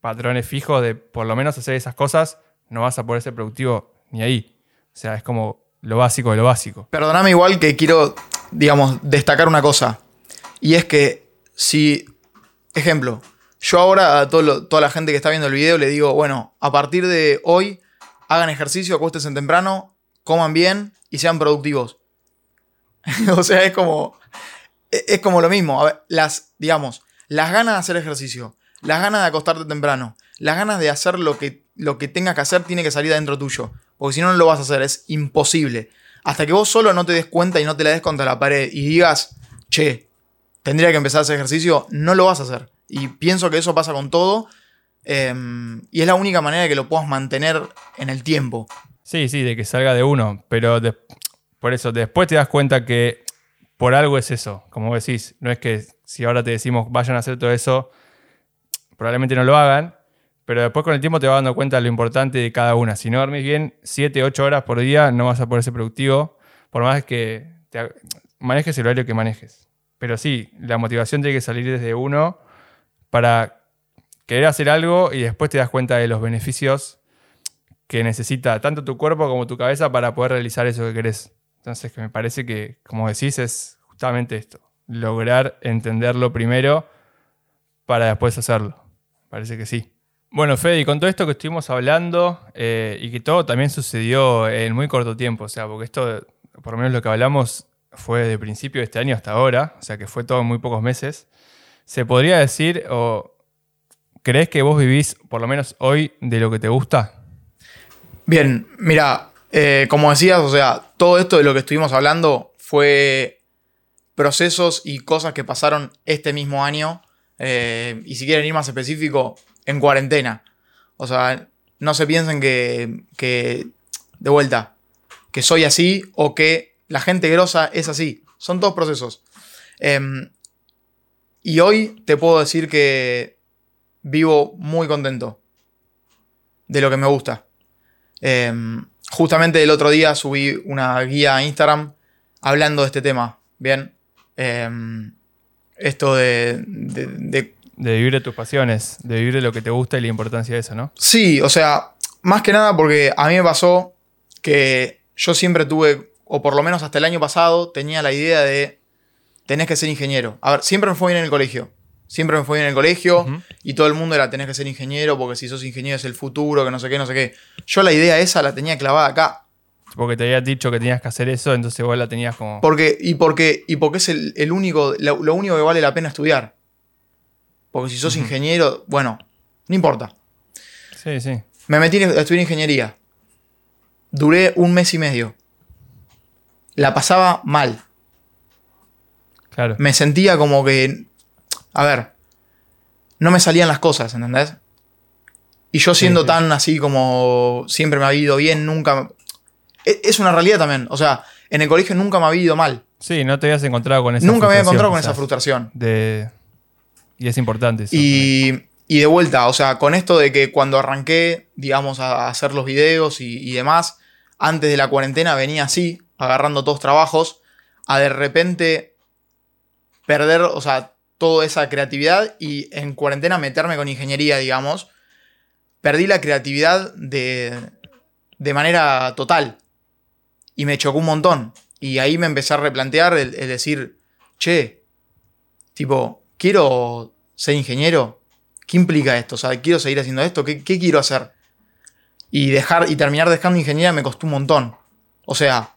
Speaker 1: patrones fijos de por lo menos hacer esas cosas, no vas a poder ser productivo ni ahí. O sea, es como lo básico de lo básico.
Speaker 2: Perdóname igual que quiero, digamos, destacar una cosa. Y es que si, ejemplo, yo ahora a toda la gente que está viendo el video le digo, bueno, a partir de hoy hagan ejercicio, acuéstense temprano, coman bien y sean productivos. *laughs* o sea, es como, es como lo mismo. las, digamos, las ganas de hacer ejercicio, las ganas de acostarte temprano, las ganas de hacer lo que lo que tengas que hacer tiene que salir adentro tuyo. Porque si no, no lo vas a hacer. Es imposible. Hasta que vos solo no te des cuenta y no te la des contra la pared y digas, che, tendría que empezar hacer ejercicio, no lo vas a hacer. Y pienso que eso pasa con todo. Em, y es la única manera de que lo puedas mantener en el tiempo.
Speaker 1: Sí, sí, de que salga de uno. Pero por eso, después te das cuenta que por algo es eso. Como decís, no es que si ahora te decimos vayan a hacer todo eso, probablemente no lo hagan. Pero después con el tiempo te vas dando cuenta de lo importante de cada una. Si no dormís bien 7, 8 horas por día, no vas a poder ser productivo, por más que manejes el horario que manejes. Pero sí, la motivación tiene que salir desde uno para querer hacer algo y después te das cuenta de los beneficios que necesita tanto tu cuerpo como tu cabeza para poder realizar eso que querés. Entonces, que me parece que, como decís, es justamente esto. Lograr entenderlo primero para después hacerlo. Parece que sí. Bueno, Fede, y con todo esto que estuvimos hablando eh, y que todo también sucedió en muy corto tiempo, o sea, porque esto, por lo menos lo que hablamos, fue de principio de este año hasta ahora, o sea que fue todo en muy pocos meses, se podría decir o, ¿crees que vos vivís, por lo menos hoy, de lo que te gusta?
Speaker 2: Bien, mira, eh, como decías, o sea, todo esto de lo que estuvimos hablando fue procesos y cosas que pasaron este mismo año. eh, y si quieren ir más específico, en cuarentena. O sea, no se piensen que, que, de vuelta, que soy así o que la gente grosa es así. Son todos procesos. Em, y hoy te puedo decir que vivo muy contento de lo que me gusta. Em, justamente el otro día subí una guía a Instagram hablando de este tema. Bien. Em, esto de, De
Speaker 1: vivir de tus pasiones, de vivir de lo que te gusta y la importancia de eso, ¿no?
Speaker 2: Sí, o sea, más que nada porque a mí me pasó que yo siempre tuve, o por lo menos hasta el año pasado, tenía la idea de tenés que ser ingeniero. A ver, siempre me fue bien en el colegio. Siempre me fue bien en el colegio y todo el mundo era tenés que ser ingeniero porque si sos ingeniero es el futuro, que no sé qué, no sé qué. Yo la idea esa la tenía clavada acá.
Speaker 1: Porque te había dicho que tenías que hacer eso, entonces vos la tenías como...
Speaker 2: Porque, y, porque, y porque es el, el único, lo, lo único que vale la pena estudiar. Porque si sos ingeniero, bueno, no importa.
Speaker 1: Sí, sí.
Speaker 2: Me metí a estudiar ingeniería. Duré un mes y medio. La pasaba mal.
Speaker 1: Claro.
Speaker 2: Me sentía como que. A ver. No me salían las cosas, ¿entendés? Y yo siendo
Speaker 1: sí.
Speaker 2: tan así como siempre me ha ido bien, nunca. e- Es una realidad también. O sea, en el colegio nunca me había ido mal.
Speaker 1: Sí, no te habías encontrado con esa
Speaker 2: Nunca me había encontrado con esa frustración.
Speaker 1: De... Y es importante eso.
Speaker 2: Y, y de vuelta, o sea, con esto de que cuando arranqué, digamos, a hacer los videos y, y demás, antes de la cuarentena venía así, agarrando todos trabajos, a de repente perder, o sea, toda esa creatividad y en cuarentena meterme con ingeniería, digamos, perdí la creatividad de, de manera total. Y me chocó un montón. Y ahí me empecé a replantear el, el decir, che, tipo, quiero ser ingeniero. ¿Qué implica esto? O sea, quiero seguir haciendo esto. ¿Qué, quiero hacer? Y dejar y terminar dejando ingeniería me costó un montón. O sea,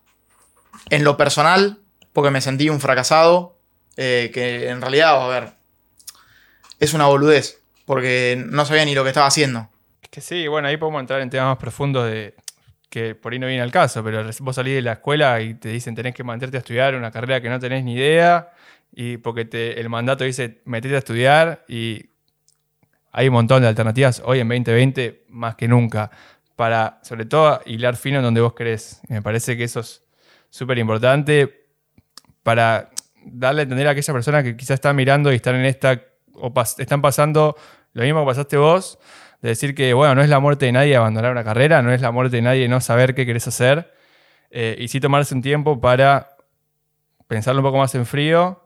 Speaker 2: en lo personal, porque me sentí un fracasado, eh, que en realidad, a ver, es una boludez, porque no sabía ni lo que estaba haciendo.
Speaker 1: Es que sí, bueno, ahí podemos entrar en temas más profundos de que por ahí no viene al caso, pero vos salís de la escuela y te dicen tenés que mantenerte a estudiar una carrera que no tenés ni idea, y porque te, el mandato dice metete a estudiar y hay un montón de alternativas hoy en 2020 más que nunca para, sobre todo, hilar fino en donde vos querés. Me parece que eso es súper importante para darle a entender a aquella persona que quizás está mirando y están en esta, o están pasando lo mismo que pasaste vos, de decir que, bueno, no es la muerte de nadie abandonar una carrera, no es la muerte de nadie no saber qué querés hacer, eh, y sí tomarse un tiempo para pensarlo un poco más en frío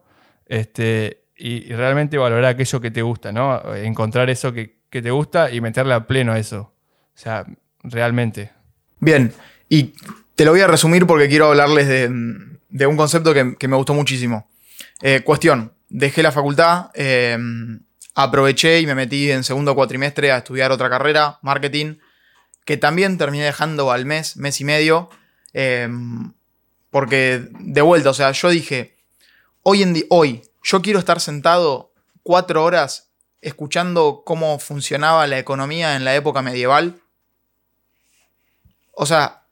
Speaker 1: este, y, realmente valorar aquello que te gusta, ¿no? Encontrar eso que, que te gusta y meterle a pleno a eso. O sea, realmente.
Speaker 2: Bien, y te lo voy a resumir porque quiero hablarles de, de un concepto que, que me gustó muchísimo. Eh, cuestión, dejé la facultad, eh, aproveché y me metí en segundo cuatrimestre a estudiar otra carrera, marketing, que también terminé dejando al mes, mes y medio, eh, porque de vuelta, o sea, yo dije, hoy en di- hoy, yo quiero estar sentado cuatro horas escuchando cómo funcionaba la economía en la época medieval. O sea,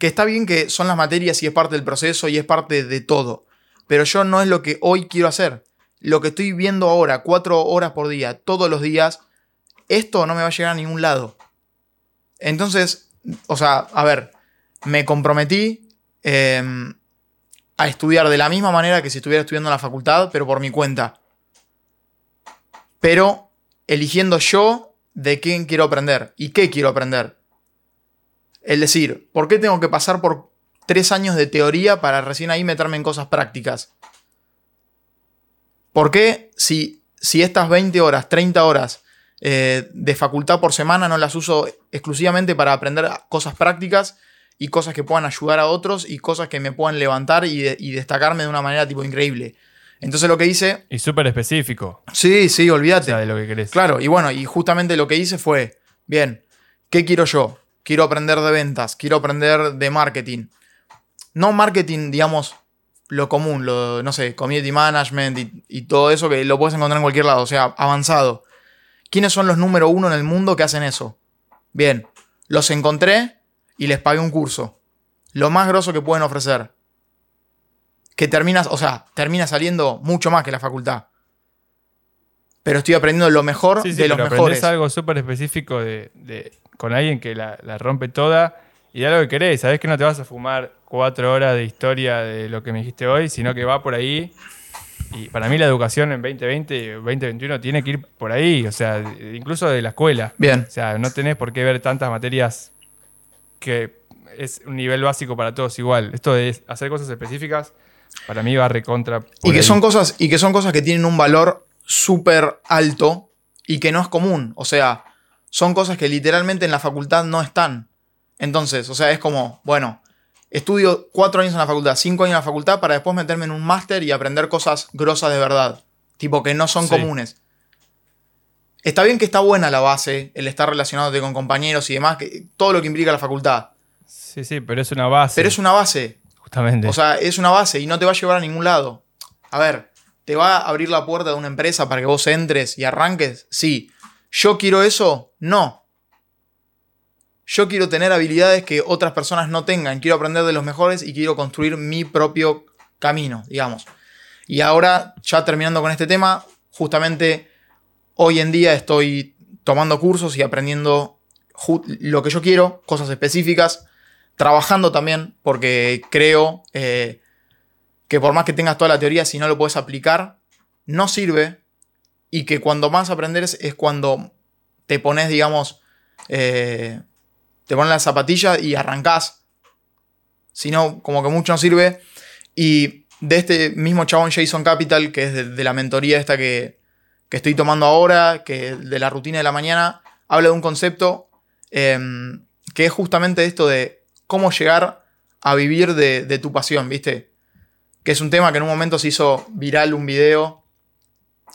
Speaker 2: que está bien que son las materias y es parte del proceso y es parte de todo. Pero yo no es lo que hoy quiero hacer. Lo que estoy viendo ahora, cuatro horas por día, todos los días, esto no me va a llegar a ningún lado. Entonces, o sea, a ver, me comprometí eh, a estudiar de la misma manera que si estuviera estudiando en la facultad, pero por mi cuenta. Pero eligiendo yo de quién quiero aprender y qué quiero aprender. Es decir, ¿por qué tengo que pasar por tres años de teoría para recién ahí meterme en cosas prácticas? ¿Por qué si, si estas 20 horas, 30 horas eh, de facultad por semana no las uso exclusivamente para aprender cosas prácticas y cosas que puedan ayudar a otros y cosas que me puedan levantar y, de- y destacarme de una manera tipo increíble? Entonces lo que hice,
Speaker 1: Y súper específico.
Speaker 2: sí, sí,
Speaker 1: O
Speaker 2: olvídate.
Speaker 1: sea, de lo que querés.
Speaker 2: Claro, y bueno, y justamente lo que hice fue, bien, ¿qué quiero yo? Quiero aprender de ventas, quiero aprender de marketing. No marketing, digamos, lo común, lo, no sé, community management y, y todo eso que lo puedes encontrar en cualquier lado, o sea, avanzado. ¿Quiénes son los número uno en el mundo que hacen eso? Bien, los encontré y les pagué un curso. Lo más grosso que pueden ofrecer. Que terminas, o sea, termina saliendo mucho más que la facultad. Pero estoy aprendiendo lo mejor
Speaker 1: Sí, sí,
Speaker 2: de los
Speaker 1: pero
Speaker 2: mejores.
Speaker 1: aprendés algo súper específico de, de- con alguien que la, la rompe toda y da lo que querés. Sabés que no te vas a fumar cuatro horas de historia de lo que me dijiste hoy, sino que va por ahí. Y para mí la educación en 2020 y 2021 tiene que ir por ahí, o sea, incluso de la escuela.
Speaker 2: Bien.
Speaker 1: O sea, no tenés por qué ver tantas materias que es un nivel básico para todos igual. Esto de hacer cosas específicas, para mí va recontra.
Speaker 2: Y que,
Speaker 1: ahí.
Speaker 2: son cosas, y que son cosas que tienen un valor súper alto y que no es común. O sea, son cosas que literalmente en la facultad no están. Entonces, o sea, es como, bueno, estudio cuatro años en la facultad, cinco años en la facultad para después meterme en un máster y aprender cosas grosas de verdad. Tipo que no son
Speaker 1: Sí.
Speaker 2: comunes. Está bien que está buena la base, el estar relacionándote con compañeros y demás, que, todo lo que implica la facultad.
Speaker 1: Sí, sí, pero es una base.
Speaker 2: Pero es una base.
Speaker 1: Justamente.
Speaker 2: O sea, es una base y no te va a llevar a ningún lado. A ver, ¿te va a abrir la puerta de una empresa para que vos entres y arranques? Sí. ¿Yo quiero eso? No. Yo quiero tener habilidades que otras personas no tengan. Quiero aprender de los mejores y quiero construir mi propio camino, digamos. Y ahora, ya terminando con este tema, justamente hoy en día estoy tomando cursos y aprendiendo lo que yo quiero, cosas específicas, trabajando también, porque creo eh, que por más que tengas toda la teoría, si no lo puedes aplicar, no sirve. Y que cuando más aprendes es cuando te pones, digamos, eh, te pones las zapatillas y arrancás. Si no, como que mucho no sirve. Y de este mismo chabón Jason Capital, que es de, de la mentoría esta que, que estoy tomando ahora, que de la rutina de la mañana, habla de un concepto em, que es justamente esto de cómo llegar a vivir de, de tu pasión, ¿viste? Que es un tema que en un momento se hizo viral un video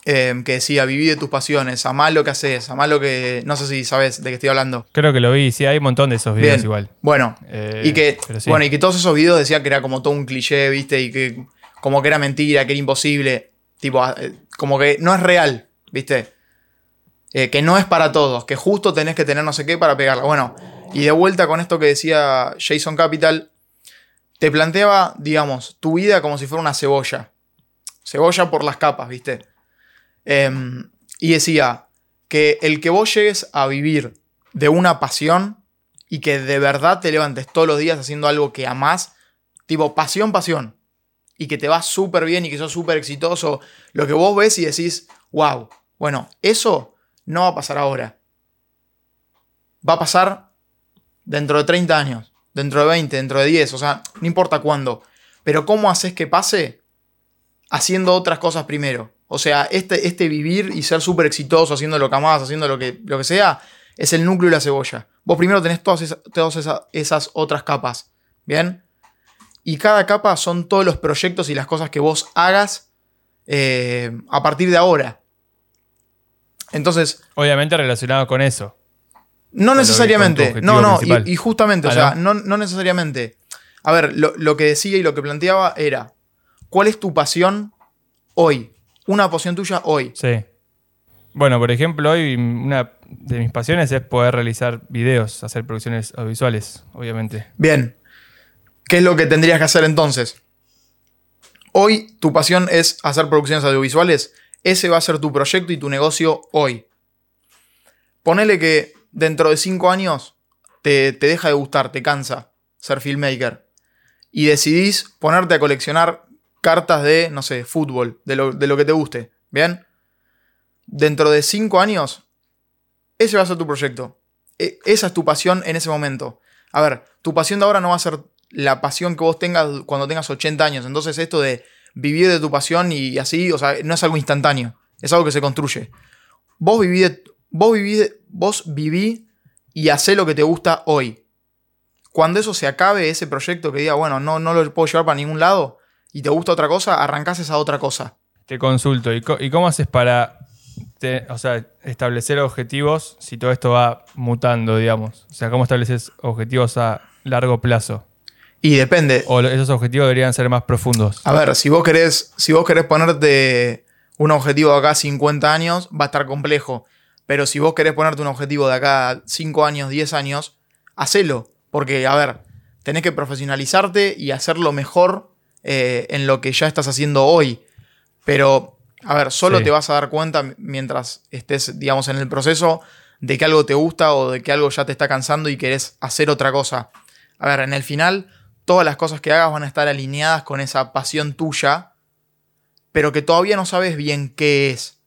Speaker 2: em, que decía, viví de tus pasiones, amá lo que haces, amá lo que... No sé si sabes de qué estoy hablando.
Speaker 1: Creo que lo vi, sí, hay un montón de esos videos
Speaker 2: Bien.
Speaker 1: igual.
Speaker 2: Bueno,
Speaker 1: Eh,
Speaker 2: y que,
Speaker 1: sí.
Speaker 2: bueno, y que todos esos videos decían que era como todo un cliché, ¿viste? Y que como que era mentira, que era imposible. Tipo, ah, eh, como que no es real, ¿viste? Eh, que no es para todos, que justo tenés que tener no sé qué para pegarla. Bueno, y de vuelta con esto que decía Jason Capital, te planteaba, digamos, tu vida como si fuera una cebolla. Cebolla por las capas, ¿viste? Em, y decía que el que vos llegues a vivir de una pasión y que de verdad te levantes todos los días haciendo algo que amás, tipo pasión, pasión, y que te va súper bien y que sos súper exitoso, lo que vos ves y decís, wow, bueno, eso no va a pasar ahora. Va a pasar dentro de 30 años, dentro de 20, dentro de 10, o sea, no importa cuándo. Pero ¿cómo haces que pase? Haciendo otras cosas primero. O sea, este, este vivir y ser súper exitoso, haciendo lo que amás, haciendo lo que, lo que sea, es el núcleo de la cebolla. Vos primero tenés todas, todas esa- esas otras capas. ¿Bien? Y cada capa son todos los proyectos y las cosas que vos hagas eh, a partir de ahora. Entonces,
Speaker 1: Obviamente relacionado con eso.
Speaker 2: no
Speaker 1: Con
Speaker 2: necesariamente. No, no, y, y justamente, o sea,
Speaker 1: ¿no?
Speaker 2: no, no necesariamente. A ver, lo, lo que decía y lo que planteaba era, ¿cuál es tu pasión hoy? Una pasión tuya hoy.
Speaker 1: Sí. Bueno, por ejemplo, hoy una de mis pasiones es poder realizar videos, hacer producciones audiovisuales, obviamente.
Speaker 2: Bien. ¿Qué es lo que tendrías que hacer entonces? Hoy tu pasión es hacer producciones audiovisuales. Ese va a ser tu proyecto y tu negocio hoy. Ponele que dentro de cinco años te, te deja de gustar, te cansa ser filmmaker. Y decidís ponerte a coleccionar cartas de, no sé, fútbol, de lo, de lo que te guste. ¿Bien? Dentro de cinco años, ese va a ser tu proyecto. E- esa es tu pasión en ese momento. A ver, tu pasión de ahora no va a ser la pasión que vos tengas cuando tengas 80 años. Entonces esto de vivir de tu pasión y así, o sea, no es algo instantáneo. Es algo que se construye. Vos viví, vos viví, vos viví y hacé lo que te gusta hoy. Cuando eso se acabe, ese proyecto que diga, bueno, no, no lo puedo llevar para ningún lado y te gusta otra cosa, arrancás esa otra cosa.
Speaker 1: Te consulto, ¿y, cómo haces para o sea, establecer objetivos si todo esto va mutando, digamos? O sea, ¿cómo estableces objetivos a largo plazo?
Speaker 2: Y depende.
Speaker 1: ¿O esos objetivos deberían ser más profundos?
Speaker 2: A ver, si vos querés, si vos querés ponerte un objetivo de acá a 50 años, va a estar complejo. Pero si vos querés ponerte un objetivo de acá a 5 años, 10 años, hacelo. Porque, a ver, tenés que profesionalizarte y hacerlo mejor eh, en lo que ya estás haciendo hoy. Pero, a ver, solo
Speaker 1: Sí.
Speaker 2: te vas a dar cuenta mientras estés, digamos, en el proceso de que algo te gusta o de que algo ya te está cansando y querés hacer otra cosa. A ver, en el final, todas las cosas que hagas van a estar alineadas con esa pasión tuya, pero que todavía no sabes bien qué es.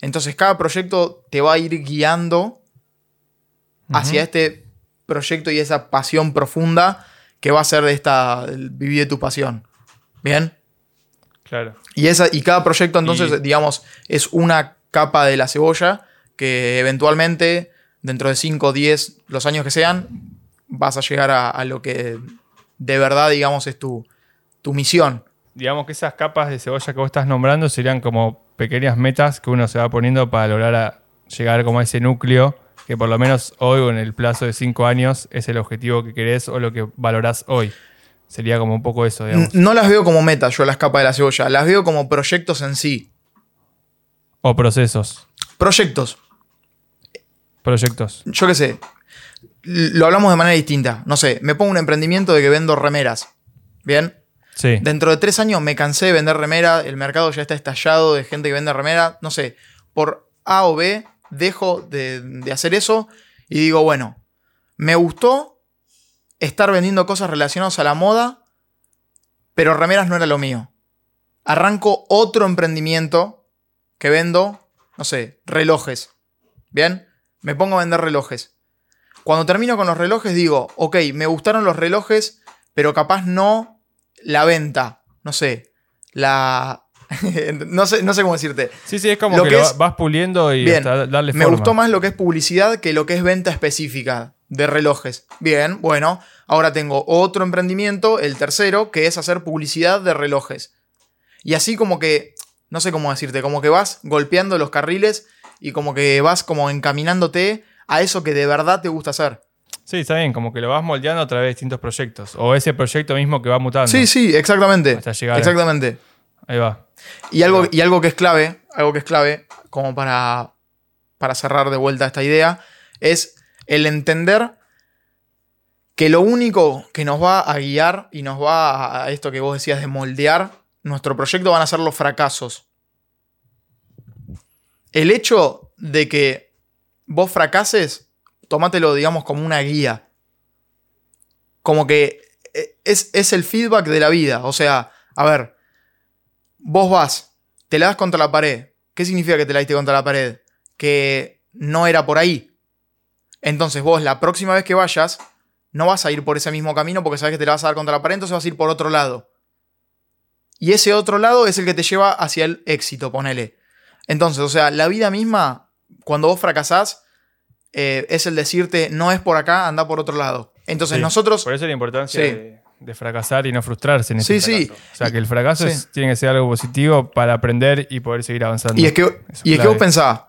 Speaker 2: Entonces, cada proyecto te va a ir guiando hacia este proyecto y esa pasión profunda que va a ser de esta vivir de tu pasión. ¿Bien?
Speaker 1: Claro.
Speaker 2: Y, esa, y cada proyecto, entonces,
Speaker 1: Y-
Speaker 2: digamos, es una capa de la cebolla que eventualmente, dentro de 5, 10, los años que sean, vas a llegar a, a lo que de verdad, digamos, es tu, tu misión.
Speaker 1: Digamos que esas capas de cebolla que vos estás nombrando serían como pequeñas metas que uno se va poniendo para lograr a- llegar como a ese núcleo que por lo menos hoy o en el plazo de cinco años es el objetivo que querés o lo que valorás hoy. Sería como un poco eso, digamos.
Speaker 2: No las veo como metas yo las capas de la cebolla, las veo como proyectos en sí.
Speaker 1: O procesos.
Speaker 2: Proyectos,
Speaker 1: Proyectos.
Speaker 2: yo qué sé, lo hablamos de manera distinta. No sé, me pongo un emprendimiento de que vendo remeras. ¿Bien?
Speaker 1: Sí.
Speaker 2: Dentro de tres años me cansé de vender remera, el mercado ya está estallado de gente que vende remera, no sé, por A o B dejo de, de hacer eso y digo, bueno, me gustó estar vendiendo cosas relacionadas a la moda, pero remeras no era lo mío. Arranco otro emprendimiento que vendo, no sé, relojes. ¿Bien? Me pongo a vender relojes. Cuando termino con los relojes digo, ok, me gustaron los relojes, pero capaz no la venta. No sé. La. *laughs* no, sé no sé cómo decirte.
Speaker 1: Sí, sí, es como
Speaker 2: Lo
Speaker 1: que,
Speaker 2: que
Speaker 1: lo
Speaker 2: es-
Speaker 1: vas puliendo y
Speaker 2: Bien,
Speaker 1: hasta darle
Speaker 2: Me
Speaker 1: forma.
Speaker 2: gustó más lo que es publicidad que lo que es venta específica de relojes. Bien, bueno. Ahora tengo otro emprendimiento, el tercero, que es hacer publicidad de relojes. Y así como que. No sé cómo decirte, como que vas golpeando los carriles y como que vas como encaminándote a eso que de verdad te gusta hacer.
Speaker 1: Sí, está bien, como que lo vas moldeando a través de distintos proyectos. O ese proyecto mismo que va mutando.
Speaker 2: Sí, sí, exactamente.
Speaker 1: Hasta llegar
Speaker 2: Exactamente.
Speaker 1: Ahí va.
Speaker 2: Y algo, y algo que es clave, algo que es clave, como para, para cerrar de vuelta esta idea, es el entender que lo único que nos va a guiar y nos va a esto que vos decías de moldear nuestro proyecto van a ser los fracasos. El hecho de que vos fracases, tomátelo, digamos, como una guía. Como que eh, es, es el feedback de la vida. O sea, a ver, vos vas, te la das contra la pared. ¿Qué significa que te la diste contra la pared? Que no era por ahí. Entonces vos la próxima vez que vayas, no vas a ir por ese mismo camino porque sabes que te la vas a dar contra la pared, entonces vas a ir por otro lado. Y ese otro lado es el que te lleva hacia el éxito, ponele. Entonces, o sea, la vida misma, cuando vos fracasás, eh, es el decirte, no es por acá, anda por otro lado. Entonces
Speaker 1: Sí,
Speaker 2: nosotros...
Speaker 1: Por eso la importancia
Speaker 2: Sí.
Speaker 1: de, de fracasar y no frustrarse en ese
Speaker 2: Sí, sí.
Speaker 1: fracaso. O sea, que el fracaso
Speaker 2: Sí.
Speaker 1: es- tiene que ser algo positivo para aprender y poder seguir avanzando.
Speaker 2: Y es que,
Speaker 1: Eso
Speaker 2: y es que vos pensás,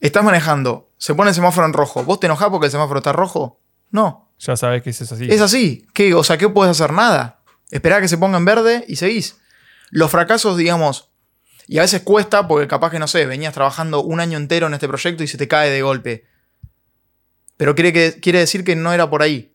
Speaker 2: estás manejando, se pone el semáforo en rojo, ¿vos te enojás porque el semáforo está rojo? No,
Speaker 1: Ya sabes que eso es así.
Speaker 2: es así. ¿Qué? O sea, ¿qué puedes hacer? Nada. Esperá que se ponga en verde y seguís. Los fracasos, digamos, y a veces cuesta porque capaz que, no sé, venías trabajando un año entero en este proyecto y se te cae de golpe. Pero quiere, que, quiere decir que no era por ahí.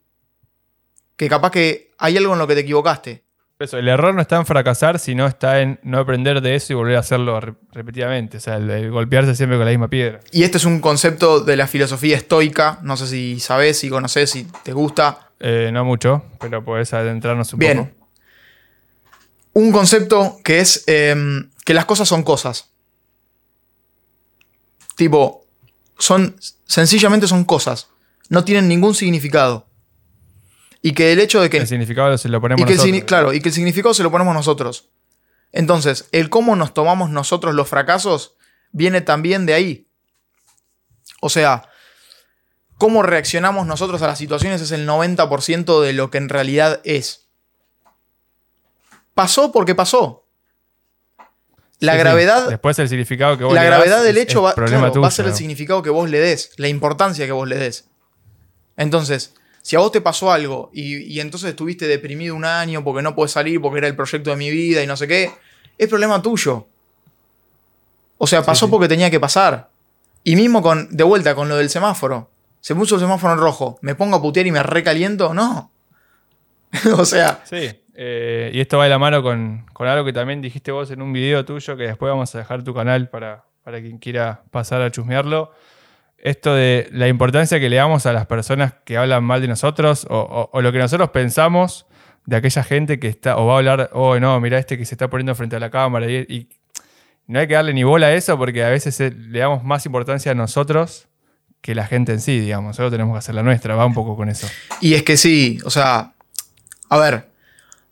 Speaker 2: Que capaz que hay algo en lo que te equivocaste.
Speaker 1: Eso, el error no está en fracasar, sino está en no aprender de eso y volver a hacerlo re- repetidamente. O sea, el, el golpearse siempre con la misma piedra.
Speaker 2: Y este es un concepto de la filosofía estoica. No sé si sabés, si conocés, si te gusta.
Speaker 1: Eh, no mucho, pero podés adentrarnos un
Speaker 2: Bien.
Speaker 1: poco.
Speaker 2: un concepto que es em, que las cosas son cosas. Tipo, son sencillamente son cosas. No tienen ningún significado. Y que el hecho de que
Speaker 1: El significado se lo ponemos
Speaker 2: y que el
Speaker 1: nosotros.
Speaker 2: claro, y que el significado se lo ponemos nosotros. Entonces, el cómo nos tomamos nosotros los fracasos viene también de ahí. O sea, cómo reaccionamos nosotros a las situaciones es el 90% de lo que en realidad es. Pasó porque pasó. La
Speaker 1: Sí, sí.
Speaker 2: gravedad,
Speaker 1: Después el significado que vos
Speaker 2: la
Speaker 1: le das
Speaker 2: gravedad del hecho va, va a ser el significado que vos le des, la importancia que vos le des. Entonces, si a vos te pasó algo y, y entonces estuviste deprimido un año porque no puedes salir, porque era el proyecto de mi vida y no sé qué, es problema tuyo. O sea, pasó
Speaker 1: sí.
Speaker 2: porque tenía que pasar. Y mismo con, de vuelta, con lo del semáforo. Se puso el semáforo en rojo. ¿Me pongo a putear y me recaliento? No. *laughs* o sea.
Speaker 1: Sí. Eh, y esto va de la mano con, con algo que también dijiste vos en un video tuyo, que después vamos a dejar tu canal para, para quien quiera pasar a chusmearlo. Esto de la importancia que le damos a las personas que hablan mal de nosotros o, lo que nosotros pensamos de aquella gente que está o va a hablar, oh no, mira este que se está poniendo frente a la cámara y, y no hay que darle ni bola a eso porque a veces eh, le damos más importancia a nosotros que la gente en sí, digamos. Solo tenemos que hacer la nuestra, va un poco con eso.
Speaker 2: Y es que sí, o sea, a ver,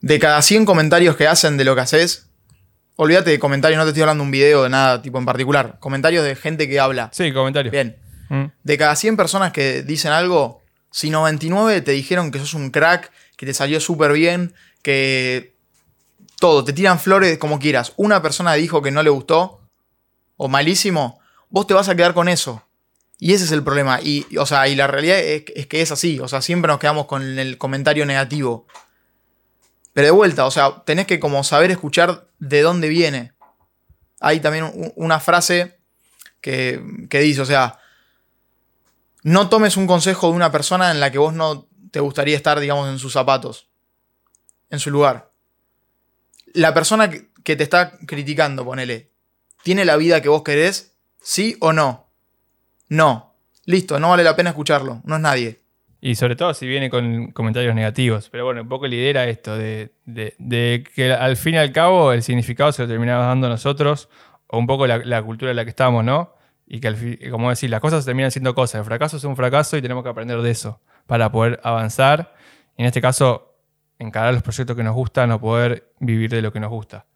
Speaker 2: de cada 100 comentarios que hacen de lo que haces, olvídate de comentarios, no te estoy hablando de un video de nada tipo en particular, comentarios de gente que habla.
Speaker 1: Sí, comentario.
Speaker 2: Bien,
Speaker 1: Mm.
Speaker 2: de cada 100 personas que dicen algo, si 99 te dijeron que sos un crack, que te salió súper bien, que todo, te tiran flores como quieras, una persona dijo que no le gustó o malísimo, vos te vas a quedar con eso. Y ese es el problema. Y, o sea, y la realidad es, es que es así. O sea, siempre nos quedamos con el comentario negativo. Pero de vuelta, o sea, tenés que como saber escuchar de dónde viene. Hay también una frase que, que dice, o sea, no tomes un consejo de una persona en la que vos no te gustaría estar, digamos, en sus zapatos, en su lugar. La persona que te está criticando, ponele, ¿tiene la vida que vos querés? ¿Sí o no? No. Listo, no vale la pena escucharlo, no es nadie.
Speaker 1: Y sobre todo si viene con comentarios negativos. Pero bueno, un poco lidera esto de, de- de que al fin y al cabo el significado se lo terminamos dando nosotros, o un poco la, cultura en la que estamos, ¿no? Y que, al fin- como decir, las cosas terminan siendo cosas. El fracaso es un fracaso y tenemos que aprender de eso para poder avanzar. Y en este caso, encarar los proyectos que nos gustan o poder vivir de lo que nos gusta.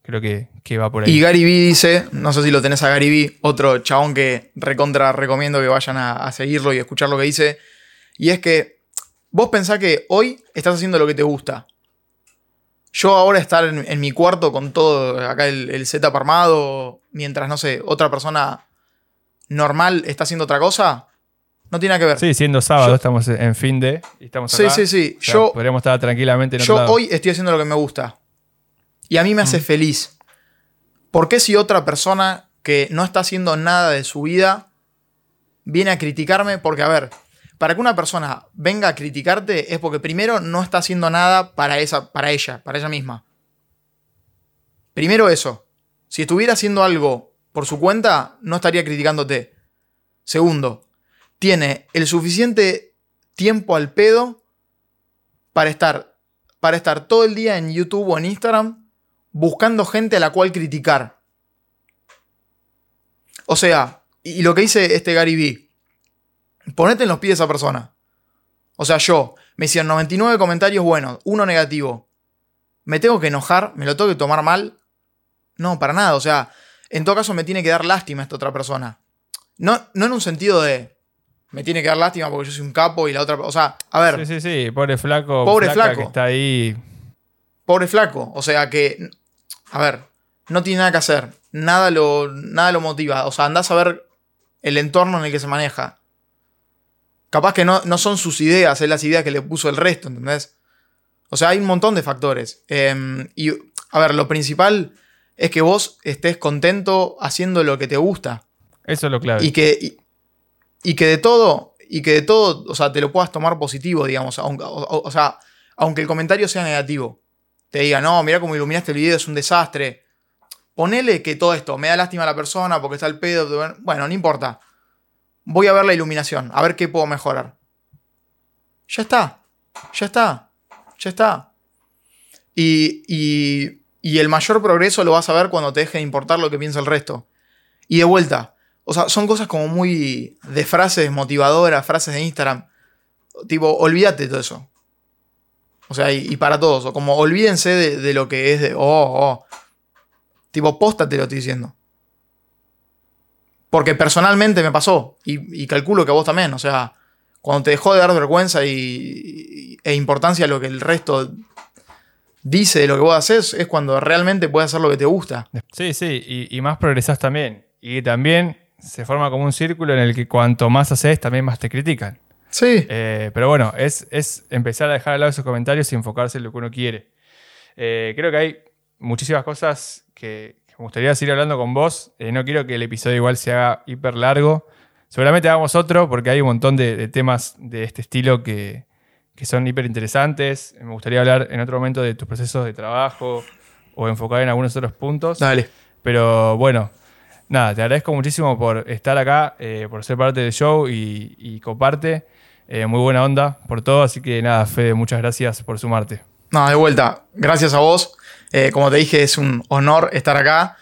Speaker 1: Creo que, que va por ahí.
Speaker 2: Y Gary Vee dice, no sé si lo tenés a Gary Vee, otro chabón que recontra recomiendo que vayan a seguirlo y escuchar lo que dice. Y es que vos pensás que hoy estás haciendo lo que te gusta. Yo ahora estar en, en mi cuarto con todo acá el, el setup armado, mientras, no sé, otra persona normal está haciendo otra cosa, no tiene nada que ver.
Speaker 1: Sí, siendo sábado,
Speaker 2: Yo-
Speaker 1: estamos en fin de. y estamos
Speaker 2: Sí,
Speaker 1: acá.
Speaker 2: sí, sí.
Speaker 1: O sea,
Speaker 2: Yo-
Speaker 1: podríamos estar tranquilamente en
Speaker 2: Yo
Speaker 1: lado.
Speaker 2: hoy estoy haciendo lo que me gusta. Y a mí me hace feliz. ¿Por qué si otra persona que no está haciendo nada de su vida viene a criticarme? Porque, a ver, para que una persona venga a criticarte es porque primero no está haciendo nada para, esa, para ella, para ella misma. Primero eso. Si estuviera haciendo algo por su cuenta, no estaría criticándote. Segundo, tiene el suficiente tiempo al pedo para estar, para estar todo el día en YouTube o en Instagram buscando gente a la cual criticar. O sea, y lo que dice este Gary Vee, ponete en los pies de esa persona. O sea, yo, me hicieron 99 comentarios buenos, uno negativo. ¿Me tengo que enojar? ¿Me lo tengo que tomar mal? No, para nada. O sea, en todo caso me tiene que dar lástima esta otra persona. No, no en un sentido de me tiene que dar lástima porque yo soy un capo y la otra. O sea, a ver,
Speaker 1: Sí, sí, sí. Pobre flaco.
Speaker 2: Pobre flaco.
Speaker 1: que está ahí.
Speaker 2: pobre flaco. O sea que, a ver, no tiene nada que hacer. Nada lo, nada lo motiva. O sea, andás a ver el entorno en el que se maneja. Capaz que no, no son sus ideas, es las ideas que le puso el resto, ¿entendés? O sea, hay un montón de factores. Eh, y, a ver, lo principal es que vos estés contento haciendo lo que te gusta.
Speaker 1: Eso es lo clave.
Speaker 2: Y que, y, y que de todo, y que de todo, o sea, te lo puedas tomar positivo, digamos. Aunque, o, o- o sea, aunque el comentario sea negativo. Te diga, no, mira cómo iluminaste el video, es un desastre. Ponele que todo esto, me da lástima a la persona porque está el pedo. Bueno, no importa. Voy a ver la iluminación, a ver qué puedo mejorar. Ya está. Ya está. Ya está. Y, y, y el mayor progreso lo vas a ver cuando te deje de importar lo que piensa el resto. Y de vuelta, o sea, son cosas como muy de frases motivadoras, frases de Instagram. Tipo, olvídate de todo eso. O sea, y, y para todos. O como olvídense de, de lo que es de. Oh, oh. Tipo, posta te lo estoy diciendo. Porque personalmente me pasó. Y, y calculo que a vos también. O sea, cuando te dejó de dar vergüenza y, y- e importancia a lo que el resto dice de lo que vos haces, es cuando realmente puedes hacer lo que te gusta.
Speaker 1: Sí, sí. Y, y más progresás también. Y también se forma como un círculo en el que cuanto más haces, también más te critican.
Speaker 2: Sí.
Speaker 1: Eh, pero bueno, es, es empezar a dejar de lado esos comentarios y enfocarse en lo que uno quiere. Eh, creo que hay muchísimas cosas que, me gustaría seguir hablando con vos. Eh, no quiero que el episodio igual se haga hiper largo. Seguramente hagamos otro porque hay un montón de, temas de este estilo que, son hiper interesantes. Me gustaría hablar en otro momento de tus procesos de trabajo o enfocar en algunos otros puntos.
Speaker 2: Dale.
Speaker 1: Pero bueno, nada, te agradezco muchísimo por estar acá, eh, por ser parte del show y, comparte. Eh, muy buena onda por todo, así que nada, Fede, muchas gracias por sumarte.
Speaker 2: No, de vuelta, gracias a vos. Eh, como te dije, es un honor estar acá.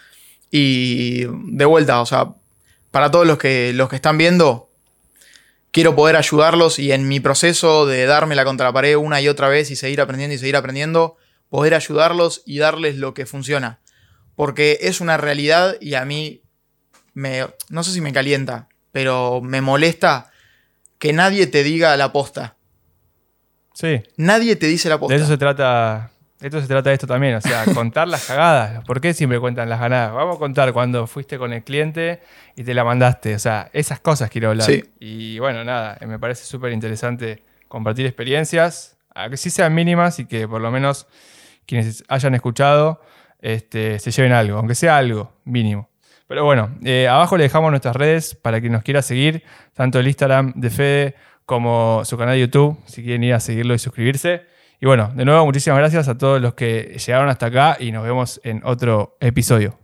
Speaker 2: Y de vuelta, o sea, para todos los que, los que están viendo, quiero poder ayudarlos y en mi proceso de darme la contra la pared una y otra vez y seguir aprendiendo y seguir aprendiendo, poder ayudarlos y darles lo que funciona. Porque es una realidad y a mí me, no sé si me calienta, pero me molesta que nadie te diga la posta.
Speaker 1: Sí.
Speaker 2: Nadie te dice la posta.
Speaker 1: De eso se trata. Esto se trata de esto también, o sea, *laughs* contar las cagadas. ¿Por qué siempre cuentan las ganadas? Vamos a contar cuando fuiste con el cliente y te la mandaste. O sea, esas cosas quiero hablar.
Speaker 2: Sí.
Speaker 1: Y bueno, nada, me parece súper interesante compartir experiencias, a que sí sean mínimas y que por lo menos quienes hayan escuchado este, se lleven algo, aunque sea algo mínimo. Pero bueno, eh, abajo le dejamos nuestras redes para quien nos quiera seguir, tanto el Instagram de Fede como su canal de YouTube, si quieren ir a seguirlo y suscribirse. Y bueno, de nuevo, muchísimas gracias a todos los que llegaron hasta acá y nos vemos en otro episodio.